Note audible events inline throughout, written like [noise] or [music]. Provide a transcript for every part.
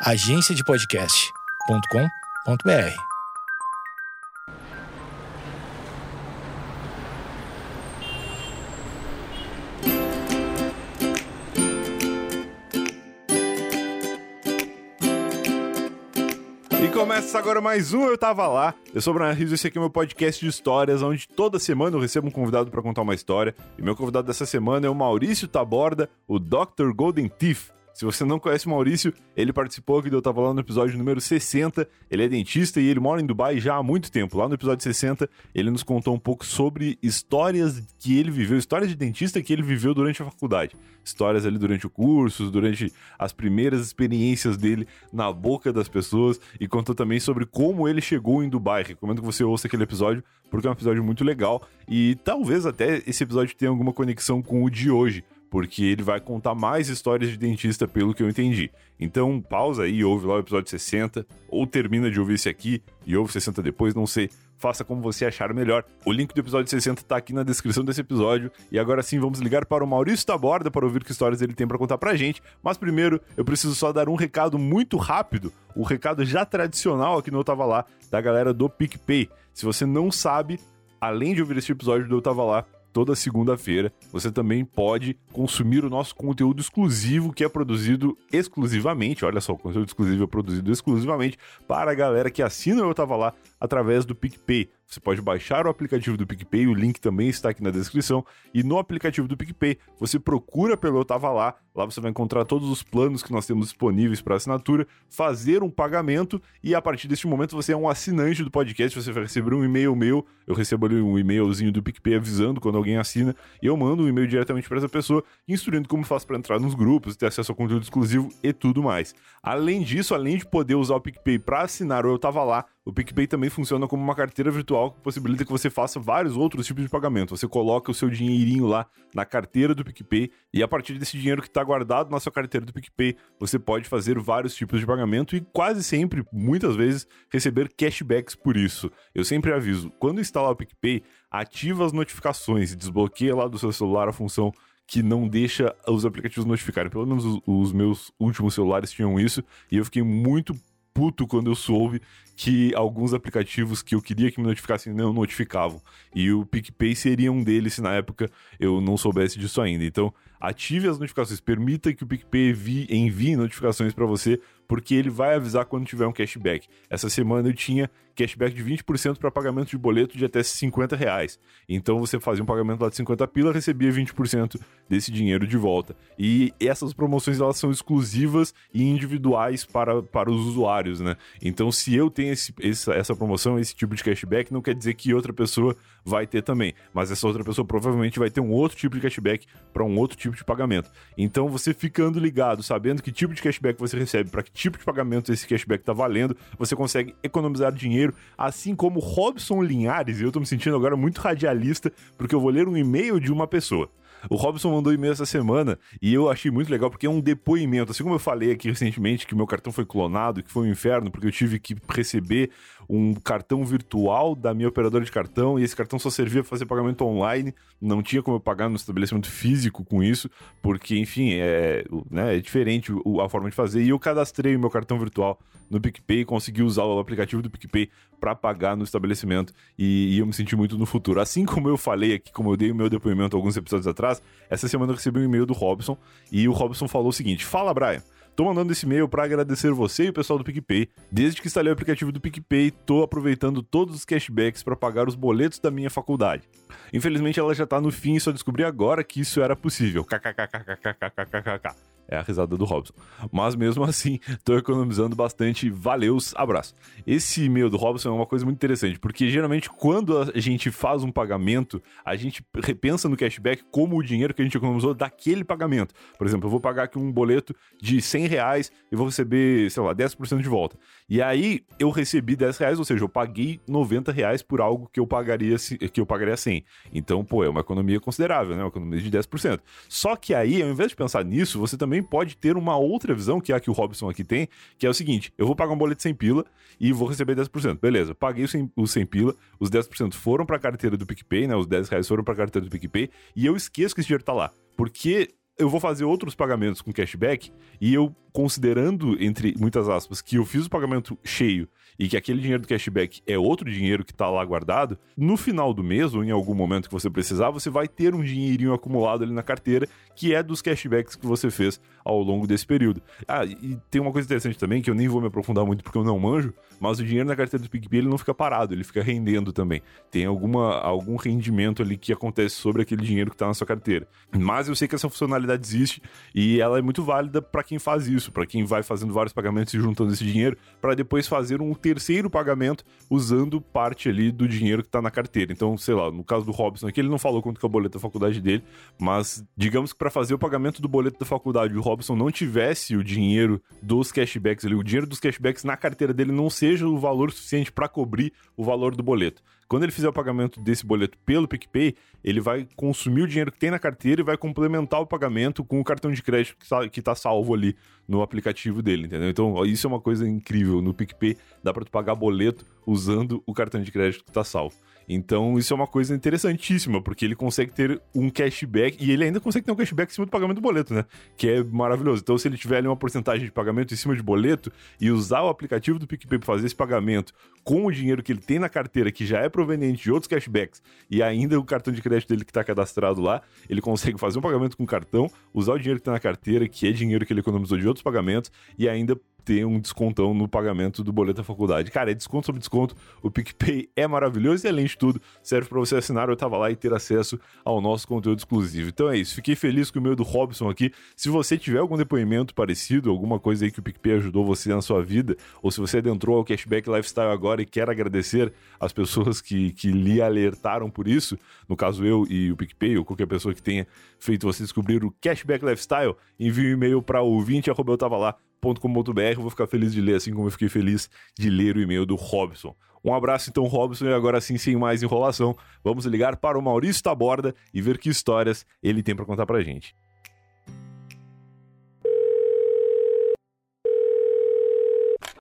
agenciadepodcast.com.br. E começa agora mais um Eu Tava Lá. Eu sou o Brian Rios e esse aqui é meu podcast de histórias, onde toda semana eu recebo um convidado para contar uma história. E meu convidado dessa semana é o Maurício Taborda, o Dr. Golden Teeth. Se você não conhece o Maurício, ele participou aqui do Eu Tava Lá no episódio número 60. Ele é dentista e ele mora em Dubai já há muito tempo. Lá no episódio 60, ele nos contou um pouco sobre histórias que ele viveu, histórias de dentista que ele viveu durante a faculdade. Histórias ali durante o curso, durante as primeiras experiências dele na boca das pessoas e contou também sobre como ele chegou em Dubai. Recomendo que você ouça aquele episódio porque é um episódio muito legal e talvez até esse episódio tenha alguma conexão com o de hoje porque ele vai contar mais histórias de dentista, pelo que eu entendi. Então, pausa aí, ouve lá o episódio 60, ou termina de ouvir esse aqui e ouve 60 depois, não sei. Faça como você achar melhor. O link do episódio 60 tá aqui na descrição desse episódio. E agora sim, vamos ligar para o Maurício Taborda para ouvir que histórias ele tem para contar pra gente. Mas primeiro, eu preciso só dar um recado muito rápido, o recado já tradicional aqui no Eu Tava Lá, da galera do PicPay. Se você não sabe, além de ouvir esse episódio do Eu Tava Lá, toda segunda-feira. Você também pode consumir o nosso conteúdo exclusivo que é produzido exclusivamente. Olha só, o conteúdo exclusivo é produzido exclusivamente para a galera que assina Eu Tava Lá através do PicPay. Você pode baixar o aplicativo do PicPay, o link também está aqui na descrição. E no aplicativo do PicPay, você procura pelo Eu Tava Lá. Lá você vai encontrar todos os planos que nós temos disponíveis para assinatura, fazer um pagamento e a partir deste momento você é um assinante do podcast. Você vai receber um e-mail meu. Eu recebo ali um e-mailzinho do PicPay avisando quando alguém assina e eu mando um e-mail diretamente para essa pessoa, instruindo como faz para entrar nos grupos, ter acesso ao conteúdo exclusivo e tudo mais. Além disso, além de poder usar o PicPay para assinar o Eu Tava Lá, o PicPay também funciona como uma carteira virtual que possibilita que você faça vários outros tipos de pagamento. Você coloca o seu dinheirinho lá na carteira do PicPay e a partir desse dinheiro que está guardado na sua carteira do PicPay, você pode fazer vários tipos de pagamento e quase sempre, muitas vezes, receber cashbacks por isso. Eu sempre aviso, quando instalar o PicPay, ativa as notificações e desbloqueia lá do seu celular a função que não deixa os aplicativos notificarem. Pelo menos os, os, meus últimos celulares tinham isso e eu fiquei muito puto quando eu soube que alguns aplicativos que eu queria que me notificassem não notificavam. E o PicPay seria um deles se na época eu não soubesse disso ainda. Então, ative as notificações, permita que o PicPay envie, envie notificações para você, porque ele vai avisar quando tiver um cashback. Essa semana eu tinha cashback de 20% para pagamento de boleto de até 50 reais. Então você fazia um pagamento lá de 50 pila, recebia 20% desse dinheiro de volta. E essas promoções elas são exclusivas e individuais para, para os usuários, né? Então se eu tenho esse, essa, essa promoção, esse tipo de cashback, não quer dizer que outra pessoa vai ter também. Mas essa outra pessoa provavelmente vai ter um outro tipo de cashback para um outro tipo de pagamento. Então você ficando ligado, sabendo que tipo de cashback você recebe, para que tipo de pagamento esse cashback está valendo, você consegue economizar dinheiro, assim como Robson Linhares, e eu estou me sentindo agora muito radialista, porque eu vou ler um e-mail de uma pessoa. O Robson mandou e-mail essa semana e eu achei muito legal porque é um depoimento. Assim como eu falei aqui recentemente que meu cartão foi clonado, que foi um inferno porque eu tive que receber um cartão virtual da minha operadora de cartão e esse cartão só servia para fazer pagamento online, não tinha como eu pagar no estabelecimento físico com isso, porque, enfim, é, né, é diferente a forma de fazer. E eu cadastrei o meu cartão virtual no PicPay, consegui usar o aplicativo do PicPay para pagar no estabelecimento e, e, eu me senti muito no futuro. Assim como eu falei aqui, como eu dei o meu depoimento alguns episódios atrás, essa semana eu recebi um e-mail do Robson e o Robson falou o seguinte: Fala, Brian. Tô mandando esse e-mail para agradecer você e o pessoal do PicPay. Desde que instalei o aplicativo do PicPay, tô aproveitando todos os cashbacks para pagar os boletos da minha faculdade. Infelizmente ela já tá no fim e só descobri agora que isso era possível. É a risada do Robson. Mas mesmo assim, tô economizando bastante. Valeus, abraço. Esse e-mail do Robson é uma coisa muito interessante, porque geralmente quando a gente faz um pagamento, a gente repensa no cashback como o dinheiro que a gente economizou daquele pagamento. Por exemplo, eu vou pagar aqui um boleto de 100 reais e vou receber, sei lá, 10% de volta. E aí eu recebi 10 reais, ou seja, eu paguei 90 reais por algo que eu pagaria que eu pagaria 100. Então, pô, é uma economia considerável, né? Uma economia de 10%. Só que aí, ao invés de pensar nisso, você também também pode ter uma outra visão, que é a que o Robson aqui tem, que é o seguinte: eu vou pagar um boleto sem pila e vou receber 10%. Beleza, paguei o sem, o sem pila, os 10% foram para a carteira do PicPay, né? Os 10 reais foram para a carteira do PicPay e eu esqueço que esse dinheiro tá lá. Porque eu vou fazer outros pagamentos com cashback e eu considerando, entre muitas aspas, que eu fiz o pagamento cheio e que aquele dinheiro do cashback é outro dinheiro que está lá guardado, no final do mês ou em algum momento que você precisar, você vai ter um dinheirinho acumulado ali na carteira que é dos cashbacks que você fez ao longo desse período. Ah, e tem uma coisa interessante também que eu nem vou me aprofundar muito porque eu não manjo, mas o dinheiro na carteira do PicPay ele não fica parado, ele fica rendendo também. Tem alguma, algum rendimento ali que acontece sobre aquele dinheiro que está na sua carteira. Mas eu sei que essa funcionalidade existe e ela é muito válida para quem faz isso, para quem vai fazendo vários pagamentos e juntando esse dinheiro para depois fazer um terceiro pagamento usando parte ali do dinheiro que está na carteira. Então, sei lá, no caso do Robson aqui, ele não falou quanto que é o boleto da faculdade dele, mas digamos que para fazer o pagamento do boleto da faculdade, o Robson não tivesse o dinheiro dos cashbacks ali, o dinheiro dos cashbacks na carteira dele não seja o valor suficiente para cobrir o valor do boleto. Quando ele fizer o pagamento desse boleto pelo PicPay, ele vai consumir o dinheiro que tem na carteira e vai complementar o pagamento com o cartão de crédito que está tá salvo ali no aplicativo dele, entendeu? Então, isso é uma coisa incrível. No PicPay dá para tu pagar boleto usando o cartão de crédito que está salvo. Então, isso é uma coisa interessantíssima, porque ele consegue ter um cashback e ele ainda consegue ter um cashback em cima do pagamento do boleto, né? Que é maravilhoso. Então, se ele tiver ali uma porcentagem de pagamento em cima de boleto e usar o aplicativo do PicPay para fazer esse pagamento com o dinheiro que ele tem na carteira, que já é proveniente de outros cashbacks, e ainda o cartão de crédito dele que está cadastrado lá, ele consegue fazer um pagamento com cartão, usar o dinheiro que está na carteira, que é dinheiro que ele economizou de outros pagamentos, e ainda ter um descontão no pagamento do boleto da faculdade. Cara, é desconto sobre desconto. O PicPay é maravilhoso e, além de tudo, serve para você assinar Eu Tava Lá e ter acesso ao nosso conteúdo exclusivo. Então é isso. Fiquei feliz com o meu do Robson aqui. Se você tiver algum depoimento parecido, alguma coisa aí que o PicPay ajudou você na sua vida, ou se você adentrou ao Cashback Lifestyle agora e quer agradecer as pessoas que, que lhe alertaram por isso, no caso eu e o PicPay, ou qualquer pessoa que tenha feito você descobrir o Cashback Lifestyle, envie um e-mail para ouvinte, eu tava lá, .com.br, vou ficar feliz de ler, assim como eu fiquei feliz de ler o e-mail do Robson. Um abraço então, Robson, e agora sim, sem mais enrolação, vamos ligar para o Maurício Taborda e ver que histórias ele tem para contar pra gente.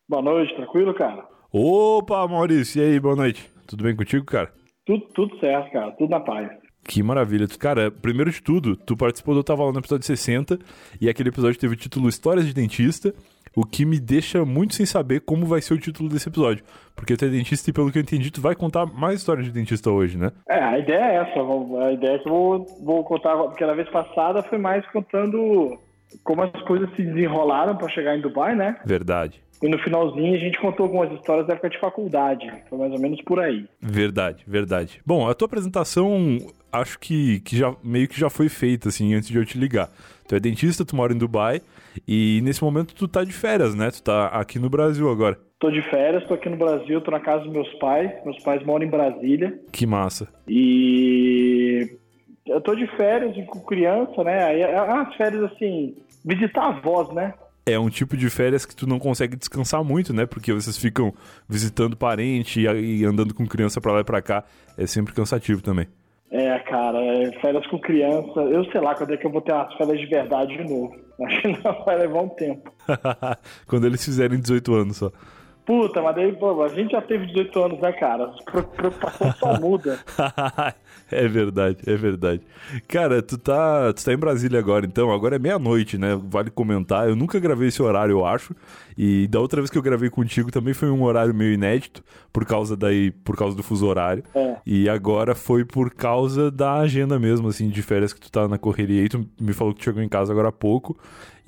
Boa noite, tranquilo, cara? Opa, Maurício, e aí, boa noite. Tudo bem contigo, cara? Tudo, tudo certo, cara, tudo na paz. Que maravilha. Cara, primeiro de tudo, tu participou do Tava Lá no episódio 60 e aquele episódio teve o título Histórias de Dentista, o que me deixa muito sem saber como vai ser o título desse episódio. Porque tu é dentista e, pelo que eu entendi, tu vai contar mais histórias de dentista hoje, né? É, a ideia é essa. A ideia é que eu vou, vou contar, porque na vez passada foi mais contando como as coisas se desenrolaram para chegar em Dubai, né? Verdade. E no finalzinho a gente contou algumas histórias da época de faculdade. Foi mais ou menos por aí. Verdade, verdade. Bom, a tua apresentação acho que, que já meio que já foi feita, assim, antes de eu te ligar. Tu é dentista, tu mora em Dubai e nesse momento tu tá de férias, né? Tu tá aqui no Brasil agora. Tô de férias, tô aqui no Brasil, tô na casa dos meus pais. Meus pais moram em Brasília. Que massa. E eu tô de férias com criança, né? Aí as férias assim, visitar avós, né? É um tipo de férias que tu não consegue descansar muito, né? Porque vocês ficam visitando parente e, andando com criança para lá e pra cá. É sempre cansativo também. É, cara, é, férias com criança. Eu sei lá quando é que eu vou ter as férias de verdade de novo. [laughs] Acho que não vai levar um tempo. [laughs] quando eles fizerem 18 anos só. Puta, mas daí, pô, a gente já teve 18 anos, né, cara? Preocupação só [laughs] muda. [laughs] é verdade, é verdade. Cara, tu tá, tu tá em Brasília agora, então. Agora é meia-noite, né? Vale comentar. Eu nunca gravei esse horário, eu acho. E da outra vez que eu gravei contigo também foi um horário meio inédito, por causa daí, por causa do fuso horário. É. E agora foi por causa da agenda mesmo, assim, de férias que tu tá na correria. E tu me falou que tu chegou em casa agora há pouco.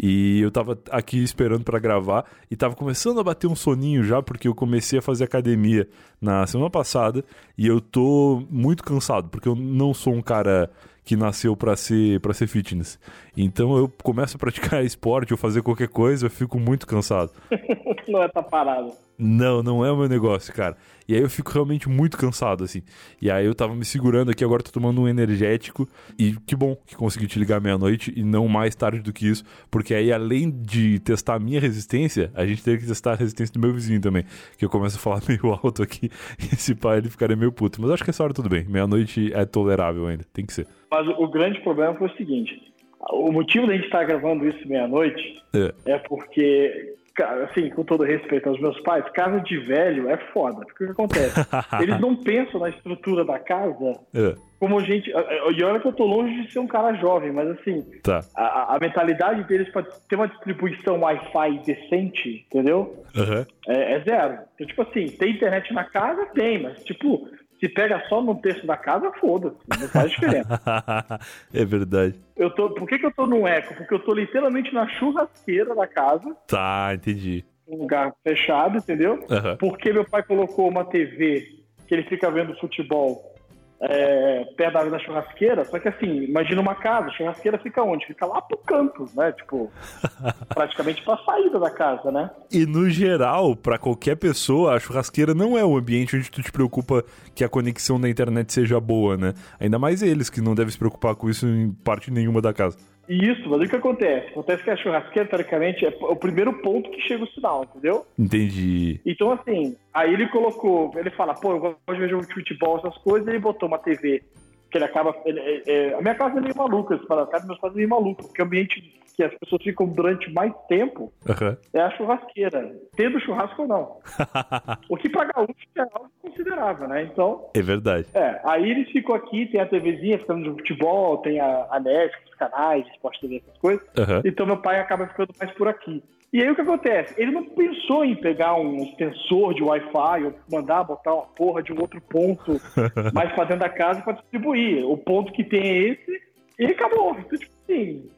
E eu tava aqui esperando para gravar e tava começando a bater um soninho já, porque eu comecei a fazer academia na semana passada e eu tô muito cansado, porque eu não sou um cara que nasceu para ser para ser fitness. Então eu começo a praticar [laughs] esporte ou fazer qualquer coisa, eu fico muito cansado. [laughs] não é tá parado. Não, não é o meu negócio, cara. E aí eu fico realmente muito cansado, assim. E aí eu tava me segurando aqui, agora tô tomando um energético. E que bom que consegui te ligar meia-noite e não mais tarde do que isso. Porque aí, além de testar a minha resistência, a gente teve que testar a resistência do meu vizinho também. Que eu começo a falar [laughs] meio alto aqui. E esse pai ele ficaria meio puto. Mas acho que essa hora tudo bem. Meia-noite é tolerável ainda. Tem que ser. Mas o grande problema foi o seguinte: o motivo da gente estar gravando isso meia-noite é. é porque Cara, assim, com todo respeito aos meus pais, casa de velho é foda. Porque o que acontece? [laughs] Eles não pensam na estrutura da casa É, como gente. E olha que eu tô longe de ser um cara jovem, mas assim, tá. a, a mentalidade deles pra ter uma distribuição Wi-Fi decente, entendeu? Aham. É, é zero. Então, tipo assim, tem internet na casa? Tem, mas tipo, se pega só no terço da casa, foda-se, não faz diferença. [laughs] é verdade. Eu tô, por que, que eu tô no eco? Porque eu tô literalmente na churrasqueira da casa, Tá, entendi. um lugar fechado, entendeu? Aham. Porque meu pai colocou uma TV que ele fica vendo futebol é, perto da, da churrasqueira, só que assim, imagina uma casa, a churrasqueira fica onde? Fica lá pro canto, né? Tipo, [laughs] praticamente pra saída da casa, né? E no geral, pra qualquer pessoa, a churrasqueira não é o ambiente onde tu te preocupa que a conexão da internet seja boa, né? Ainda mais eles, que não devem se preocupar com isso em parte nenhuma da casa. Isso, mas o que acontece? Acontece que a churrasqueira, teoricamente, é o primeiro ponto que chega o sinal, entendeu? Entendi. Então, assim, aí ele colocou, ele fala, pô, eu gosto de ver jogo de futebol, essas coisas, e ele botou uma TV que ele acaba. ele- é- a minha casa é meio maluca, você fala, a casa dos meus pais é meio maluca, porque o ambiente que as pessoas ficam durante mais tempo Aham. é a churrasqueira, tendo churrasco ou não. [laughs] O que pra gaúcho é algo considerável, né? Então, é verdade. é, aí ele ficou aqui, tem a TVzinha ficando de futebol, tem a, a os canais, Sport TV, essas coisas. Aham. Então meu pai acaba ficando mais por aqui. E aí o que acontece? Ele não pensou em pegar um extensor de Wi-Fi ou mandar botar uma porra de um outro ponto [laughs] mais pra dentro da casa pra distribuir. O ponto que tem é esse e acabou. Então, tipo assim,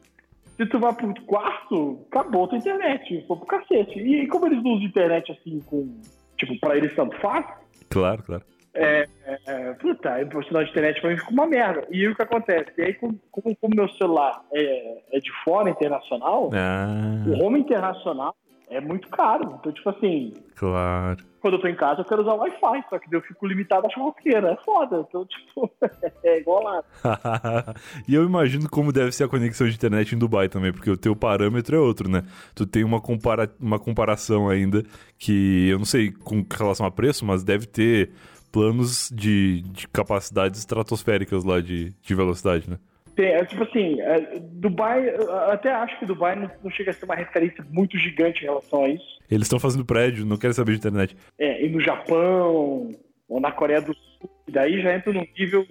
se tu vai pro quarto, acabou a tua internet, foi pro cacete. E como eles não usam internet assim com. Tipo, pra eles tanto faz, Claro, claro. É, é, puta, o sinal de internet pra mim fica uma merda. E o que acontece? E aí, como o meu celular é, é de fora, internacional, Ah, o home internacional é muito caro. Então, tipo assim, claro. quando eu tô em casa, eu quero usar o Wi-Fi, só que daí eu fico limitado à churrasqueira. É foda. Então, tipo, [laughs] é igual lá. [laughs] e eu imagino como deve ser a conexão de internet em Dubai também, porque o teu parâmetro é outro, né? Tu tem uma, compara uma comparação ainda que eu não sei com relação a preço, mas deve ter planos de, de capacidades estratosféricas lá de, de velocidade, né? Tem, é, tipo assim, é, Dubai, até acho que Dubai não, não chega a ser uma referência muito gigante em relação a isso. Eles estão fazendo prédio, não querem saber de internet. É, e no Japão, ou na Coreia do Sul, daí já entra no nível,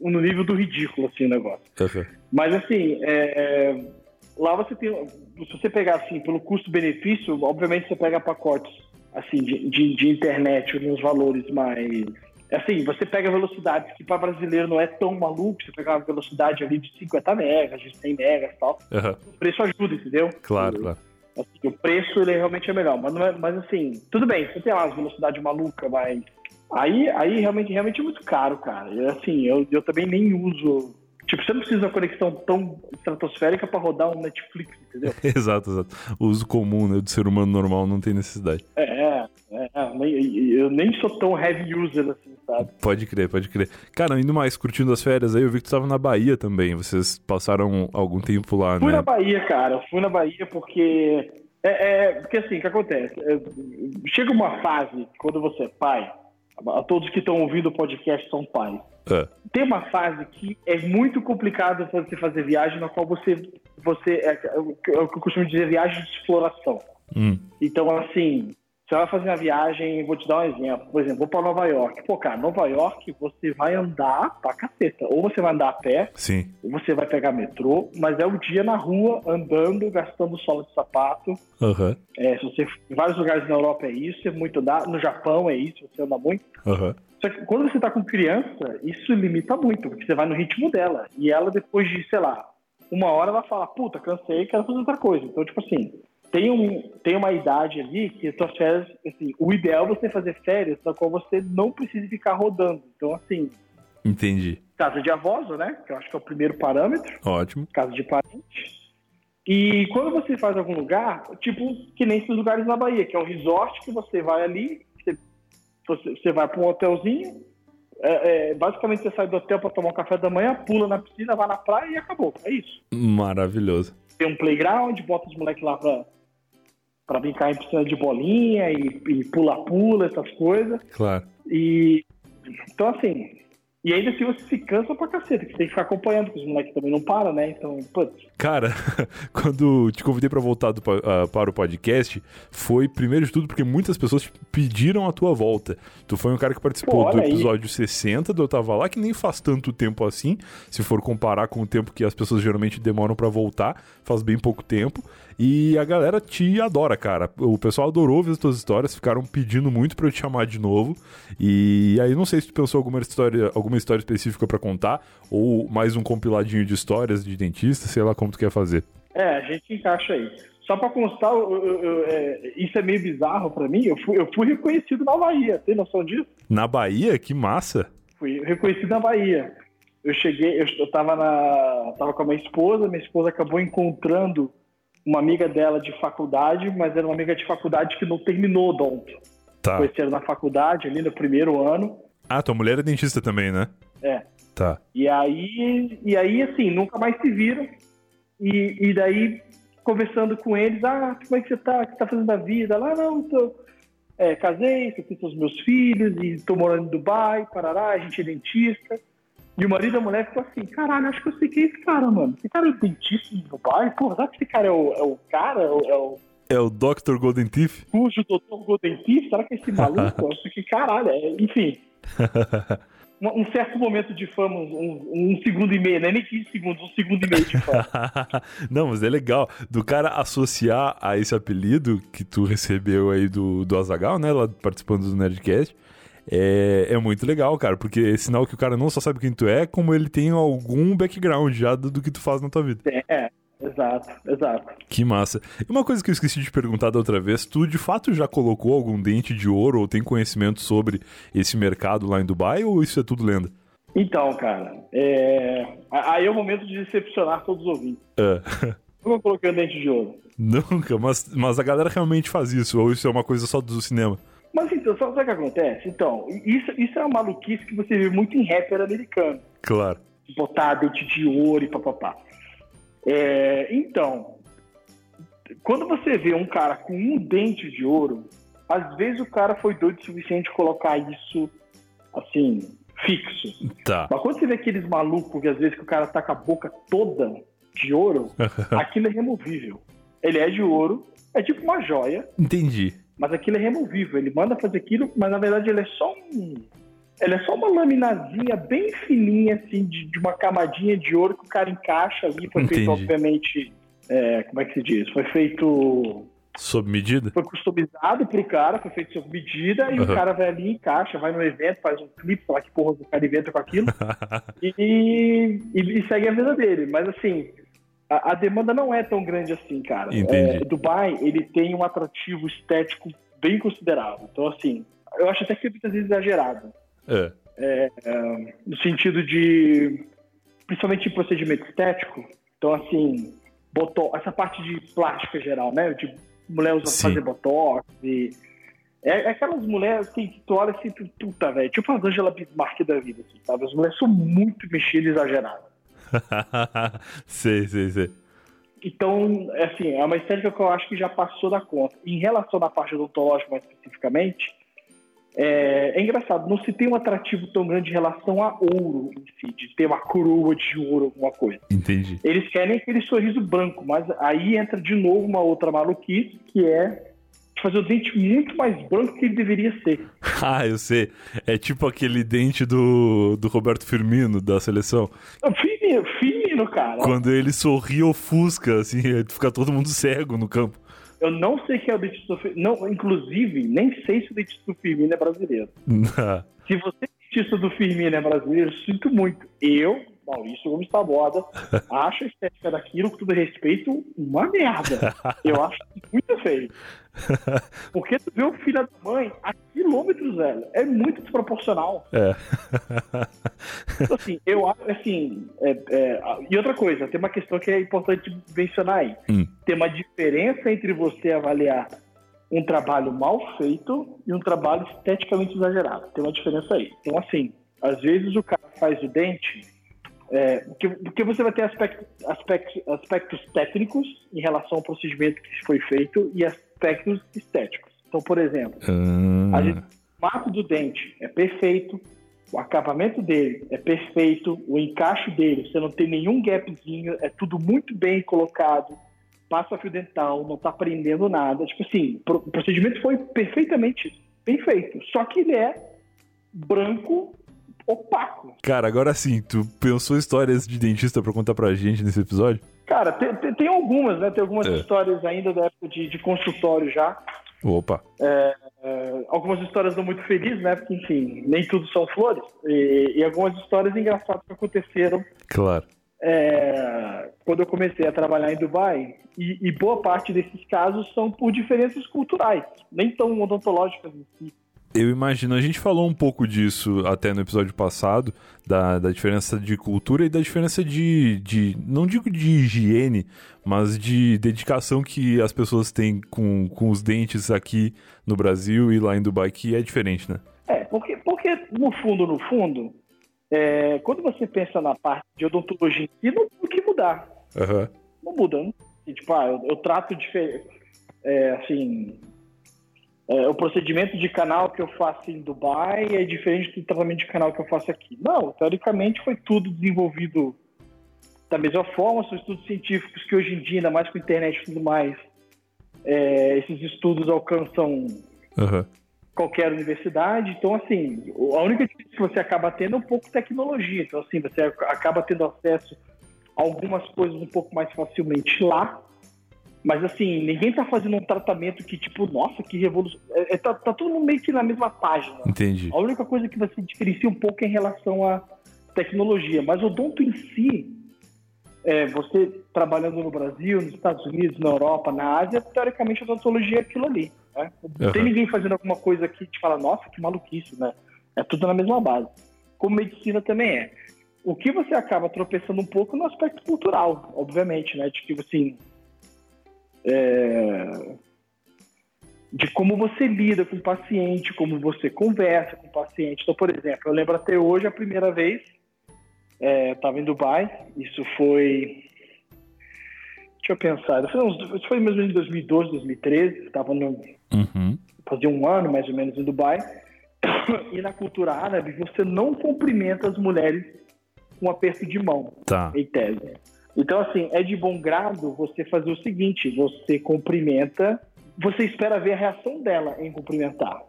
no nível do ridículo, assim, o negócio. Aham. Mas assim, é, é, lá você tem. Se você pegar assim, pelo custo-benefício, obviamente você pega pacotes assim, de, de, de internet nos valores mais. Assim, você pega velocidades que para brasileiro não é tão maluco, você pega uma velocidade ali de 50 megas, de 100 megas e tal. Aham. O preço ajuda, entendeu? Claro, claro. Assim, o preço ele realmente é melhor, mas, é- mas assim, tudo bem, você tem lá as velocidades malucas, mas aí, aí realmente, realmente é muito caro, cara. E, assim, eu, eu também nem uso. Tipo, você não precisa de uma conexão tão estratosférica pra rodar um Netflix, entendeu? [laughs] exato, exato. O uso comum né, do ser humano normal não tem necessidade. É, é, eu nem sou tão heavy user assim, sabe? Pode crer, pode crer. Cara, indo mais, curtindo as férias aí, eu vi que tu tava na Bahia também. Vocês passaram algum tempo lá, Fui né? na Bahia, cara. eu Fui na Bahia porque. É, é, porque assim, o que acontece? É, chega uma fase, quando você é pai, a todos que estão ouvindo o podcast são pais. É. Tem uma fase que é muito complicado você fazer viagem, na qual você. você é, é o que eu costumo dizer viagem de exploração. Hum, Então, assim, você vai fazer uma viagem, vou te dar um exemplo. Por exemplo, vou para Nova York. Pô, cara, Nova York você vai andar pra caceta. Ou você vai andar a pé, sim. ou você vai pegar metrô, mas é o dia na rua, andando, gastando sola de sapato. Aham, É, se você, em vários lugares na Europa é isso, é muito andar. No Japão é isso, você anda muito. aham. Só que quando você tá com criança, isso limita muito, porque você vai no ritmo dela. E ela, depois de, sei lá, uma hora, ela fala, puta, cansei, quero fazer outra coisa. Então, tipo assim, tem, um, tem uma idade ali que as suas férias, assim, o ideal é você fazer férias na qual você não precisa ficar rodando. Então, assim, Entendi. casa de avós, né? Que eu acho que é o primeiro parâmetro, Ótimo. casa de parente. E quando você faz algum lugar, tipo, que nem esses lugares na Bahia, que é um resort que você vai ali, você, você, vai para um hotelzinho, é, é, basicamente você sai do hotel para tomar um café da manhã, pula na piscina, vai na praia e acabou. É isso. Maravilhoso. Tem um playground, bota os moleques lá pra, pra brincar em piscina de bolinha e pula-pula, essas coisas. Claro. E então assim, E ainda assim você se cansa pra caceta, que você tem que ficar acompanhando, porque os moleques também não param, né? Então, putz. Cara, [laughs] quando te convidei pra voltar do, uh, para o podcast, foi primeiro de tudo porque muitas pessoas pediram a tua volta. Tu foi um cara que participou Pô, do olha aí. episódio 60 do Eu Tava Lá, que nem faz tanto tempo assim, se for comparar com o tempo que as pessoas geralmente demoram pra voltar, faz bem pouco tempo. E a galera te adora, cara. O pessoal adorou ver as tuas histórias, ficaram pedindo muito pra eu te chamar de novo. E aí não sei se tu pensou alguma história, alguma história específica pra contar, ou mais um compiladinho de histórias de dentista, sei lá como tu quer fazer. É, a gente encaixa aí. Só pra constar, eu- eu- eu- é, isso é meio bizarro pra mim. Eu fui, eu fui reconhecido na Bahia, tem noção disso? Na Bahia, que massa. Fui reconhecido na Bahia. Eu cheguei, eu, eu tava, na, tava com a minha esposa, minha esposa acabou encontrando uma amiga dela de faculdade, mas era uma amiga de faculdade que não terminou o odonto. Tá. Conheceram na faculdade, ali no primeiro ano. Ah, tua mulher é dentista também, né? É. Tá. E aí, e aí assim, nunca mais se viram. E, e daí, conversando com eles, ah, como é que você tá? O que você tá fazendo da vida? Lá, não, tô, é, casei, aqui com os meus filhos, e tô morando em Dubai, parará, a gente é dentista. E o marido da mulher ficou assim, caralho, acho que eu sei quem é esse cara, mano. Esse cara é dentista em Dubai? Pô, será que esse cara é o, é o cara? É o, é o É o Dr. Golden Teeth? cujo doutor Godentista? Será que é esse maluco? [laughs] Acho que caralho, é, enfim. [laughs] Um, um certo momento de fama, um, um segundo e meio, não é nem 15 segundos, um segundo e meio de fama. [laughs] Não, mas é legal. Do cara associar a esse apelido que tu recebeu aí do, do Azagal, né? Lá participando do Nerdcast. É, é muito legal, cara, porque é sinal que o cara não só sabe quem tu é, como ele tem algum background já do, do que tu faz na tua vida. É, exato, exato. Que massa. E uma coisa que eu esqueci de perguntar da outra vez, tu de fato já colocou algum dente de ouro ou tem conhecimento sobre esse mercado lá em Dubai ou isso é tudo lenda? Então, cara, é... aí é o momento de decepcionar todos os ouvintes. É. Nunca coloquei um dente de ouro. [laughs] Nunca, mas, mas a galera realmente faz isso, ou isso é uma coisa só do cinema? Mas então, sabe sabe o que acontece? Então, isso, isso é uma maluquice que você vê muito em rapper americano. Claro. botar dente de ouro e papapá. É, então, quando você vê um cara com um dente de ouro, às vezes o cara foi doido o suficiente de colocar isso assim, fixo. Tá. Mas quando você vê aqueles malucos que às vezes que o cara tá com a boca toda de ouro, [laughs] aquilo é removível. Ele é de ouro, é tipo uma joia, Entendi. Mas aquilo é removível. Ele manda fazer aquilo, mas na verdade ele é só um. Ele é só uma laminazinha bem fininha, assim, de, de uma camadinha de ouro que o cara encaixa ali. Foi feito, Entendi. obviamente. é, como é que se diz? Foi feito. Sob medida? Foi customizado pro cara, foi feito sob medida, e o cara vai ali, encaixa, vai no evento, faz um clipe, sei lá que porra o cara inventa com aquilo, [laughs] e, e- e segue a vida dele. Mas assim, a, a demanda não é tão grande assim, cara. Entendi. É, Dubai, ele tem um atrativo estético bem considerável. Então, assim, eu acho até que é muitas vezes exagerado. É. No sentido de. Principalmente em procedimento estético. Então, assim, botox, essa parte de plástica geral, né? De mulher usa Sim. fazer botox e. É, é aquelas mulheres assim, que tu olha assim, tu, puta, velho. Tipo as Angela Bismarck da vida, assim, sabe? As mulheres são muito mexidas e exageradas. [laughs] sei, sei, sei. Então, é assim, é uma estética que eu acho que já passou da conta. Em relação à parte odontológica, mais especificamente, é, é engraçado, não se tem um atrativo tão grande em relação a ouro em si, de ter uma coroa de ouro, alguma coisa. Entendi. Eles querem aquele sorriso branco, mas aí entra de novo uma outra maluquice, que é fazer o dente muito mais branco que ele deveria ser. [laughs] Ah, eu sei. É tipo aquele dente do, do Roberto Firmino, da seleção. Fininho, fininho, cara. Quando ele sorri, ofusca, assim, [laughs] fica todo mundo cego no campo. Eu não sei quem é o dentista do Firmino. Não, inclusive, nem sei se o dentista do Firmino é brasileiro. [laughs] Se você é dentista do Firmino é brasileiro, sinto muito. Eu, Maurício Gomes Taborda, [laughs] acho a estética daquilo, com todo respeito, uma merda. Eu acho muito feio. [laughs] Porque tu vê o filho da mãe a quilômetros, velho. É muito desproporcional. É. Então, assim, eu acho, assim, é, é, e outra coisa, tem uma questão que é importante mencionar aí. Hum. Tem uma diferença entre você avaliar um trabalho mal feito e um trabalho esteticamente exagerado. Tem uma diferença aí. Então, assim, às vezes o cara faz o dente, é, porque, porque você vai ter aspectos, aspectos, aspectos técnicos em relação ao procedimento que foi feito e aspectos estéticos. Então, por exemplo, Ah, gente- o formato do dente é perfeito, o acabamento dele é perfeito, o encaixe dele, você não tem nenhum gapzinho, é tudo muito bem colocado, passa fio dental, não tá prendendo nada. Tipo assim, o procedimento foi perfeitamente bem feito. Só que ele é branco opaco. Cara, agora sim, tu pensou histórias de dentista para contar pra gente nesse episódio? Cara, tem, tem, tem algumas, né? Tem algumas é. histórias ainda da época de, de consultório já. Opa! É, é, algumas histórias não muito felizes, né? Porque, enfim, nem tudo são flores. E, e algumas histórias engraçadas que aconteceram. Claro. É, quando eu comecei a trabalhar em Dubai, e, e, boa parte desses casos são por diferenças culturais, nem tão odontológicas em si. Eu imagino, a gente falou um pouco disso até no episódio passado, da, da diferença de cultura e da diferença de, de, não digo de higiene, mas de dedicação que as pessoas têm com, com os dentes aqui no Brasil e lá em Dubai, que é diferente, né? É, porque, porque no fundo, no fundo, é, quando você pensa na parte de odontologia em si, não tem o que mudar. Uhum. Não muda, né? tipo, ah, eu, eu trato diferente, é, assim, é, o procedimento de canal que eu faço em Dubai é diferente do tratamento de canal que eu faço aqui. Não, teoricamente foi tudo desenvolvido da mesma forma, são estudos científicos que hoje em dia, ainda mais com a internet e tudo mais, é, esses estudos alcançam uhum. qualquer universidade. Então, assim, a única coisa que você acaba tendo é um pouco de tecnologia. Então, assim, você acaba tendo acesso a algumas coisas um pouco mais facilmente lá, mas assim, ninguém tá fazendo um tratamento que, tipo, nossa, que revolução. É, é, tá, tá todo mundo meio que na mesma página. Entendi. A única coisa que você diferencia um pouco é em relação à tecnologia. Mas o odonto em si, é, você trabalhando no Brasil, nos Estados Unidos, na Europa, na Ásia, teoricamente a odontologia é aquilo ali. Né? Não uhum. tem ninguém fazendo alguma coisa que te fala, nossa, que maluquice, né? É tudo na mesma base. Como medicina também é. O que você acaba tropeçando um pouco no aspecto cultural, obviamente, né? De que, assim, é, de como você lida com o paciente, como você conversa com o paciente. Então, por exemplo, eu lembro até hoje a primeira vez, é, eu estava em Dubai, isso foi. Deixa eu pensar, foi, uns, isso foi mais ou menos em 2012, 2013, estava no. Uhum. Fazia um ano mais ou menos em Dubai. [coughs] E na cultura árabe, você não cumprimenta as mulheres com um aperto de mão, tá. em tese. Então, assim, é de bom grado você fazer o seguinte: você cumprimenta, você espera ver a reação dela em cumprimentar.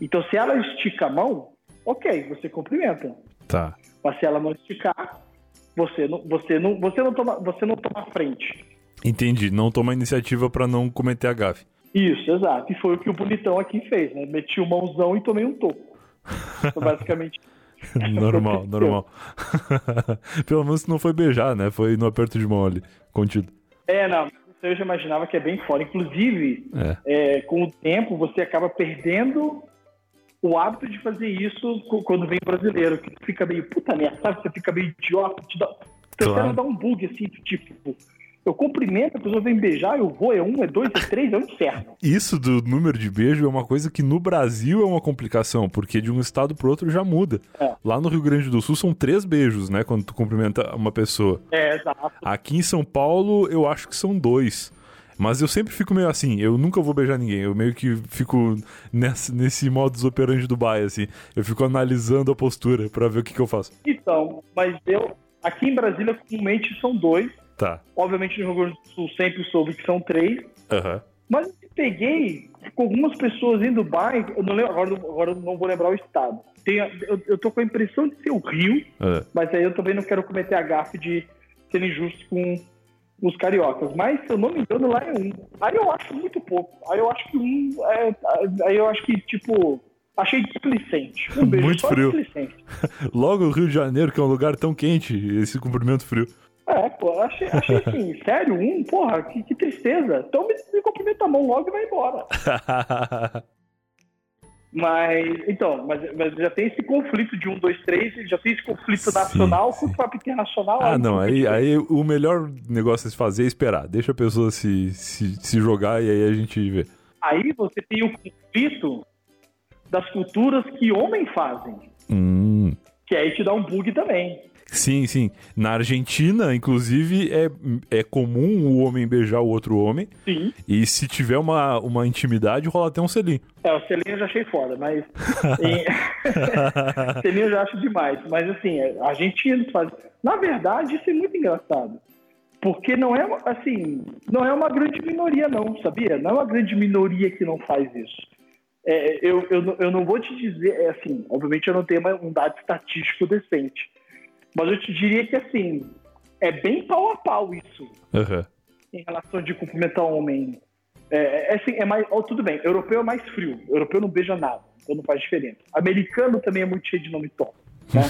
Então, se ela estica a mão, ok, você cumprimenta. Tá. Mas se ela não esticar, você não, você não, você não toma, você não toma frente. Entendi. Não toma iniciativa para não cometer a gafe. Isso, exato. E foi o que o bonitão aqui fez, né? Meti o mãozão e tomei um toco. Então, basicamente [laughs] [laughs] normal, [laughs] normal. [laughs] Pelo menos não foi beijar, né? Foi no aperto de mão ali, contido. É, não. Eu já imaginava que é bem fora. Inclusive, é. É, com o tempo, você acaba perdendo o hábito de fazer isso quando vem brasileiro, que fica meio puta merda, sabe? Você fica meio idiota, te dá, claro. dar um bug assim, tipo, eu cumprimento, a pessoa vem beijar, eu vou, é um, é dois, é três, é um inferno. [laughs] Isso do número de beijo é uma coisa que no Brasil é uma complicação, porque de um estado pro outro já muda. É. Lá no Rio Grande do Sul são três beijos, né, quando tu cumprimenta uma pessoa. É, exato. Aqui em São Paulo, eu acho que são dois. Mas eu sempre fico meio assim, eu nunca vou beijar ninguém. Eu meio que fico nesse, nesse modus operandi do Dubai, assim. Eu fico analisando a postura para ver o que, que eu faço. Então, mas eu. Aqui em Brasília, comumente são dois. Tá. Obviamente no Rio Grande do Sul sempre soube que são três. Uhum. Mas eu peguei com algumas pessoas em Dubai, eu não lembro, agora, agora eu não vou lembrar o estado. Tem, eu, eu tô com a impressão de ser o Rio, uhum. mas aí eu também não quero cometer a gafe de ser injusto com os cariocas. Mas, se eu não me engano, lá é um. Aí eu acho muito pouco. Aí eu acho que um. É, aí eu acho que, tipo, Achei displicente. Um beijo Muito frio. [laughs] Logo o Rio de Janeiro, que é um lugar tão quente, esse cumprimento frio. É, pô, achei, achei [laughs] assim, sério, um, porra, que, que tristeza. Então me, me cumprimenta a mão logo e vai embora. [laughs] mas, então, mas, mas, já tem esse conflito de um, dois, três, já tem esse conflito sim, nacional sim. com o próprio internacional. Ah, não, aí, aí o melhor negócio a se fazer é esperar. Deixa a pessoa se, se, se jogar e aí a gente vê. Aí você tem o conflito das culturas que homens fazem. Hum. Que aí te dá um bug também. Sim, sim. Na Argentina, inclusive, é, é comum o homem beijar o outro homem. Sim. E se tiver uma, uma intimidade, rola até um selinho. É, o selinho eu já achei foda, mas. [laughs] em... [laughs] selinho eu já acho demais. Mas assim, argentinos fazem. Na verdade, isso é muito engraçado. Porque não é assim, não é uma grande minoria, não, sabia? Não é uma grande minoria que não faz isso. É, eu, eu, eu não vou te dizer, é assim, obviamente eu não tenho um dado estatístico decente, mas eu te diria que assim, é bem pau a pau isso. Uhum. Em relação de cumprimentar o homem. É, é assim, é mais. Oh, tudo bem, europeu é mais frio. Europeu não beija nada, então não faz diferença. Americano também é muito cheio de nome toque. Né?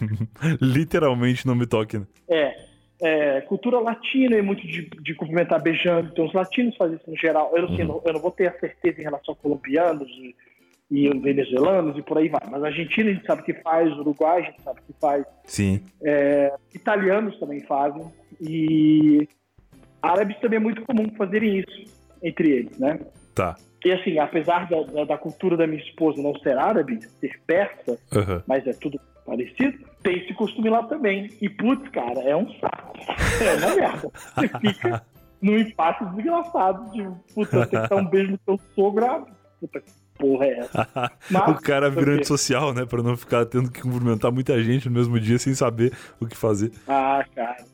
[laughs] Literalmente não me toque, né? É. É, cultura latina é muito de, de cumprimentar beijando, então os latinos fazem isso no geral. Eu, assim, uhum. não, eu não vou ter a certeza em relação a colombianos e, e venezuelanos e por aí vai, mas a Argentina a gente sabe que faz, Uruguai a gente sabe que faz. Sim. É, italianos também fazem e árabes também é muito comum fazerem isso entre eles, né? Tá. E assim, apesar da, da, da cultura da minha esposa não ser árabe, ser persa, uhum. mas é tudo parecido, tem esse costume lá também. E, putz, cara, é um saco. É uma merda. Você fica num impasse desgraçado de, puta, que dar um beijo no teu sogro. Ah, puta, que porra é essa? [laughs] Mas, o cara virando social, né? Pra não ficar tendo que cumprimentar muita gente no mesmo dia sem saber o que fazer. Ah, cara. [laughs]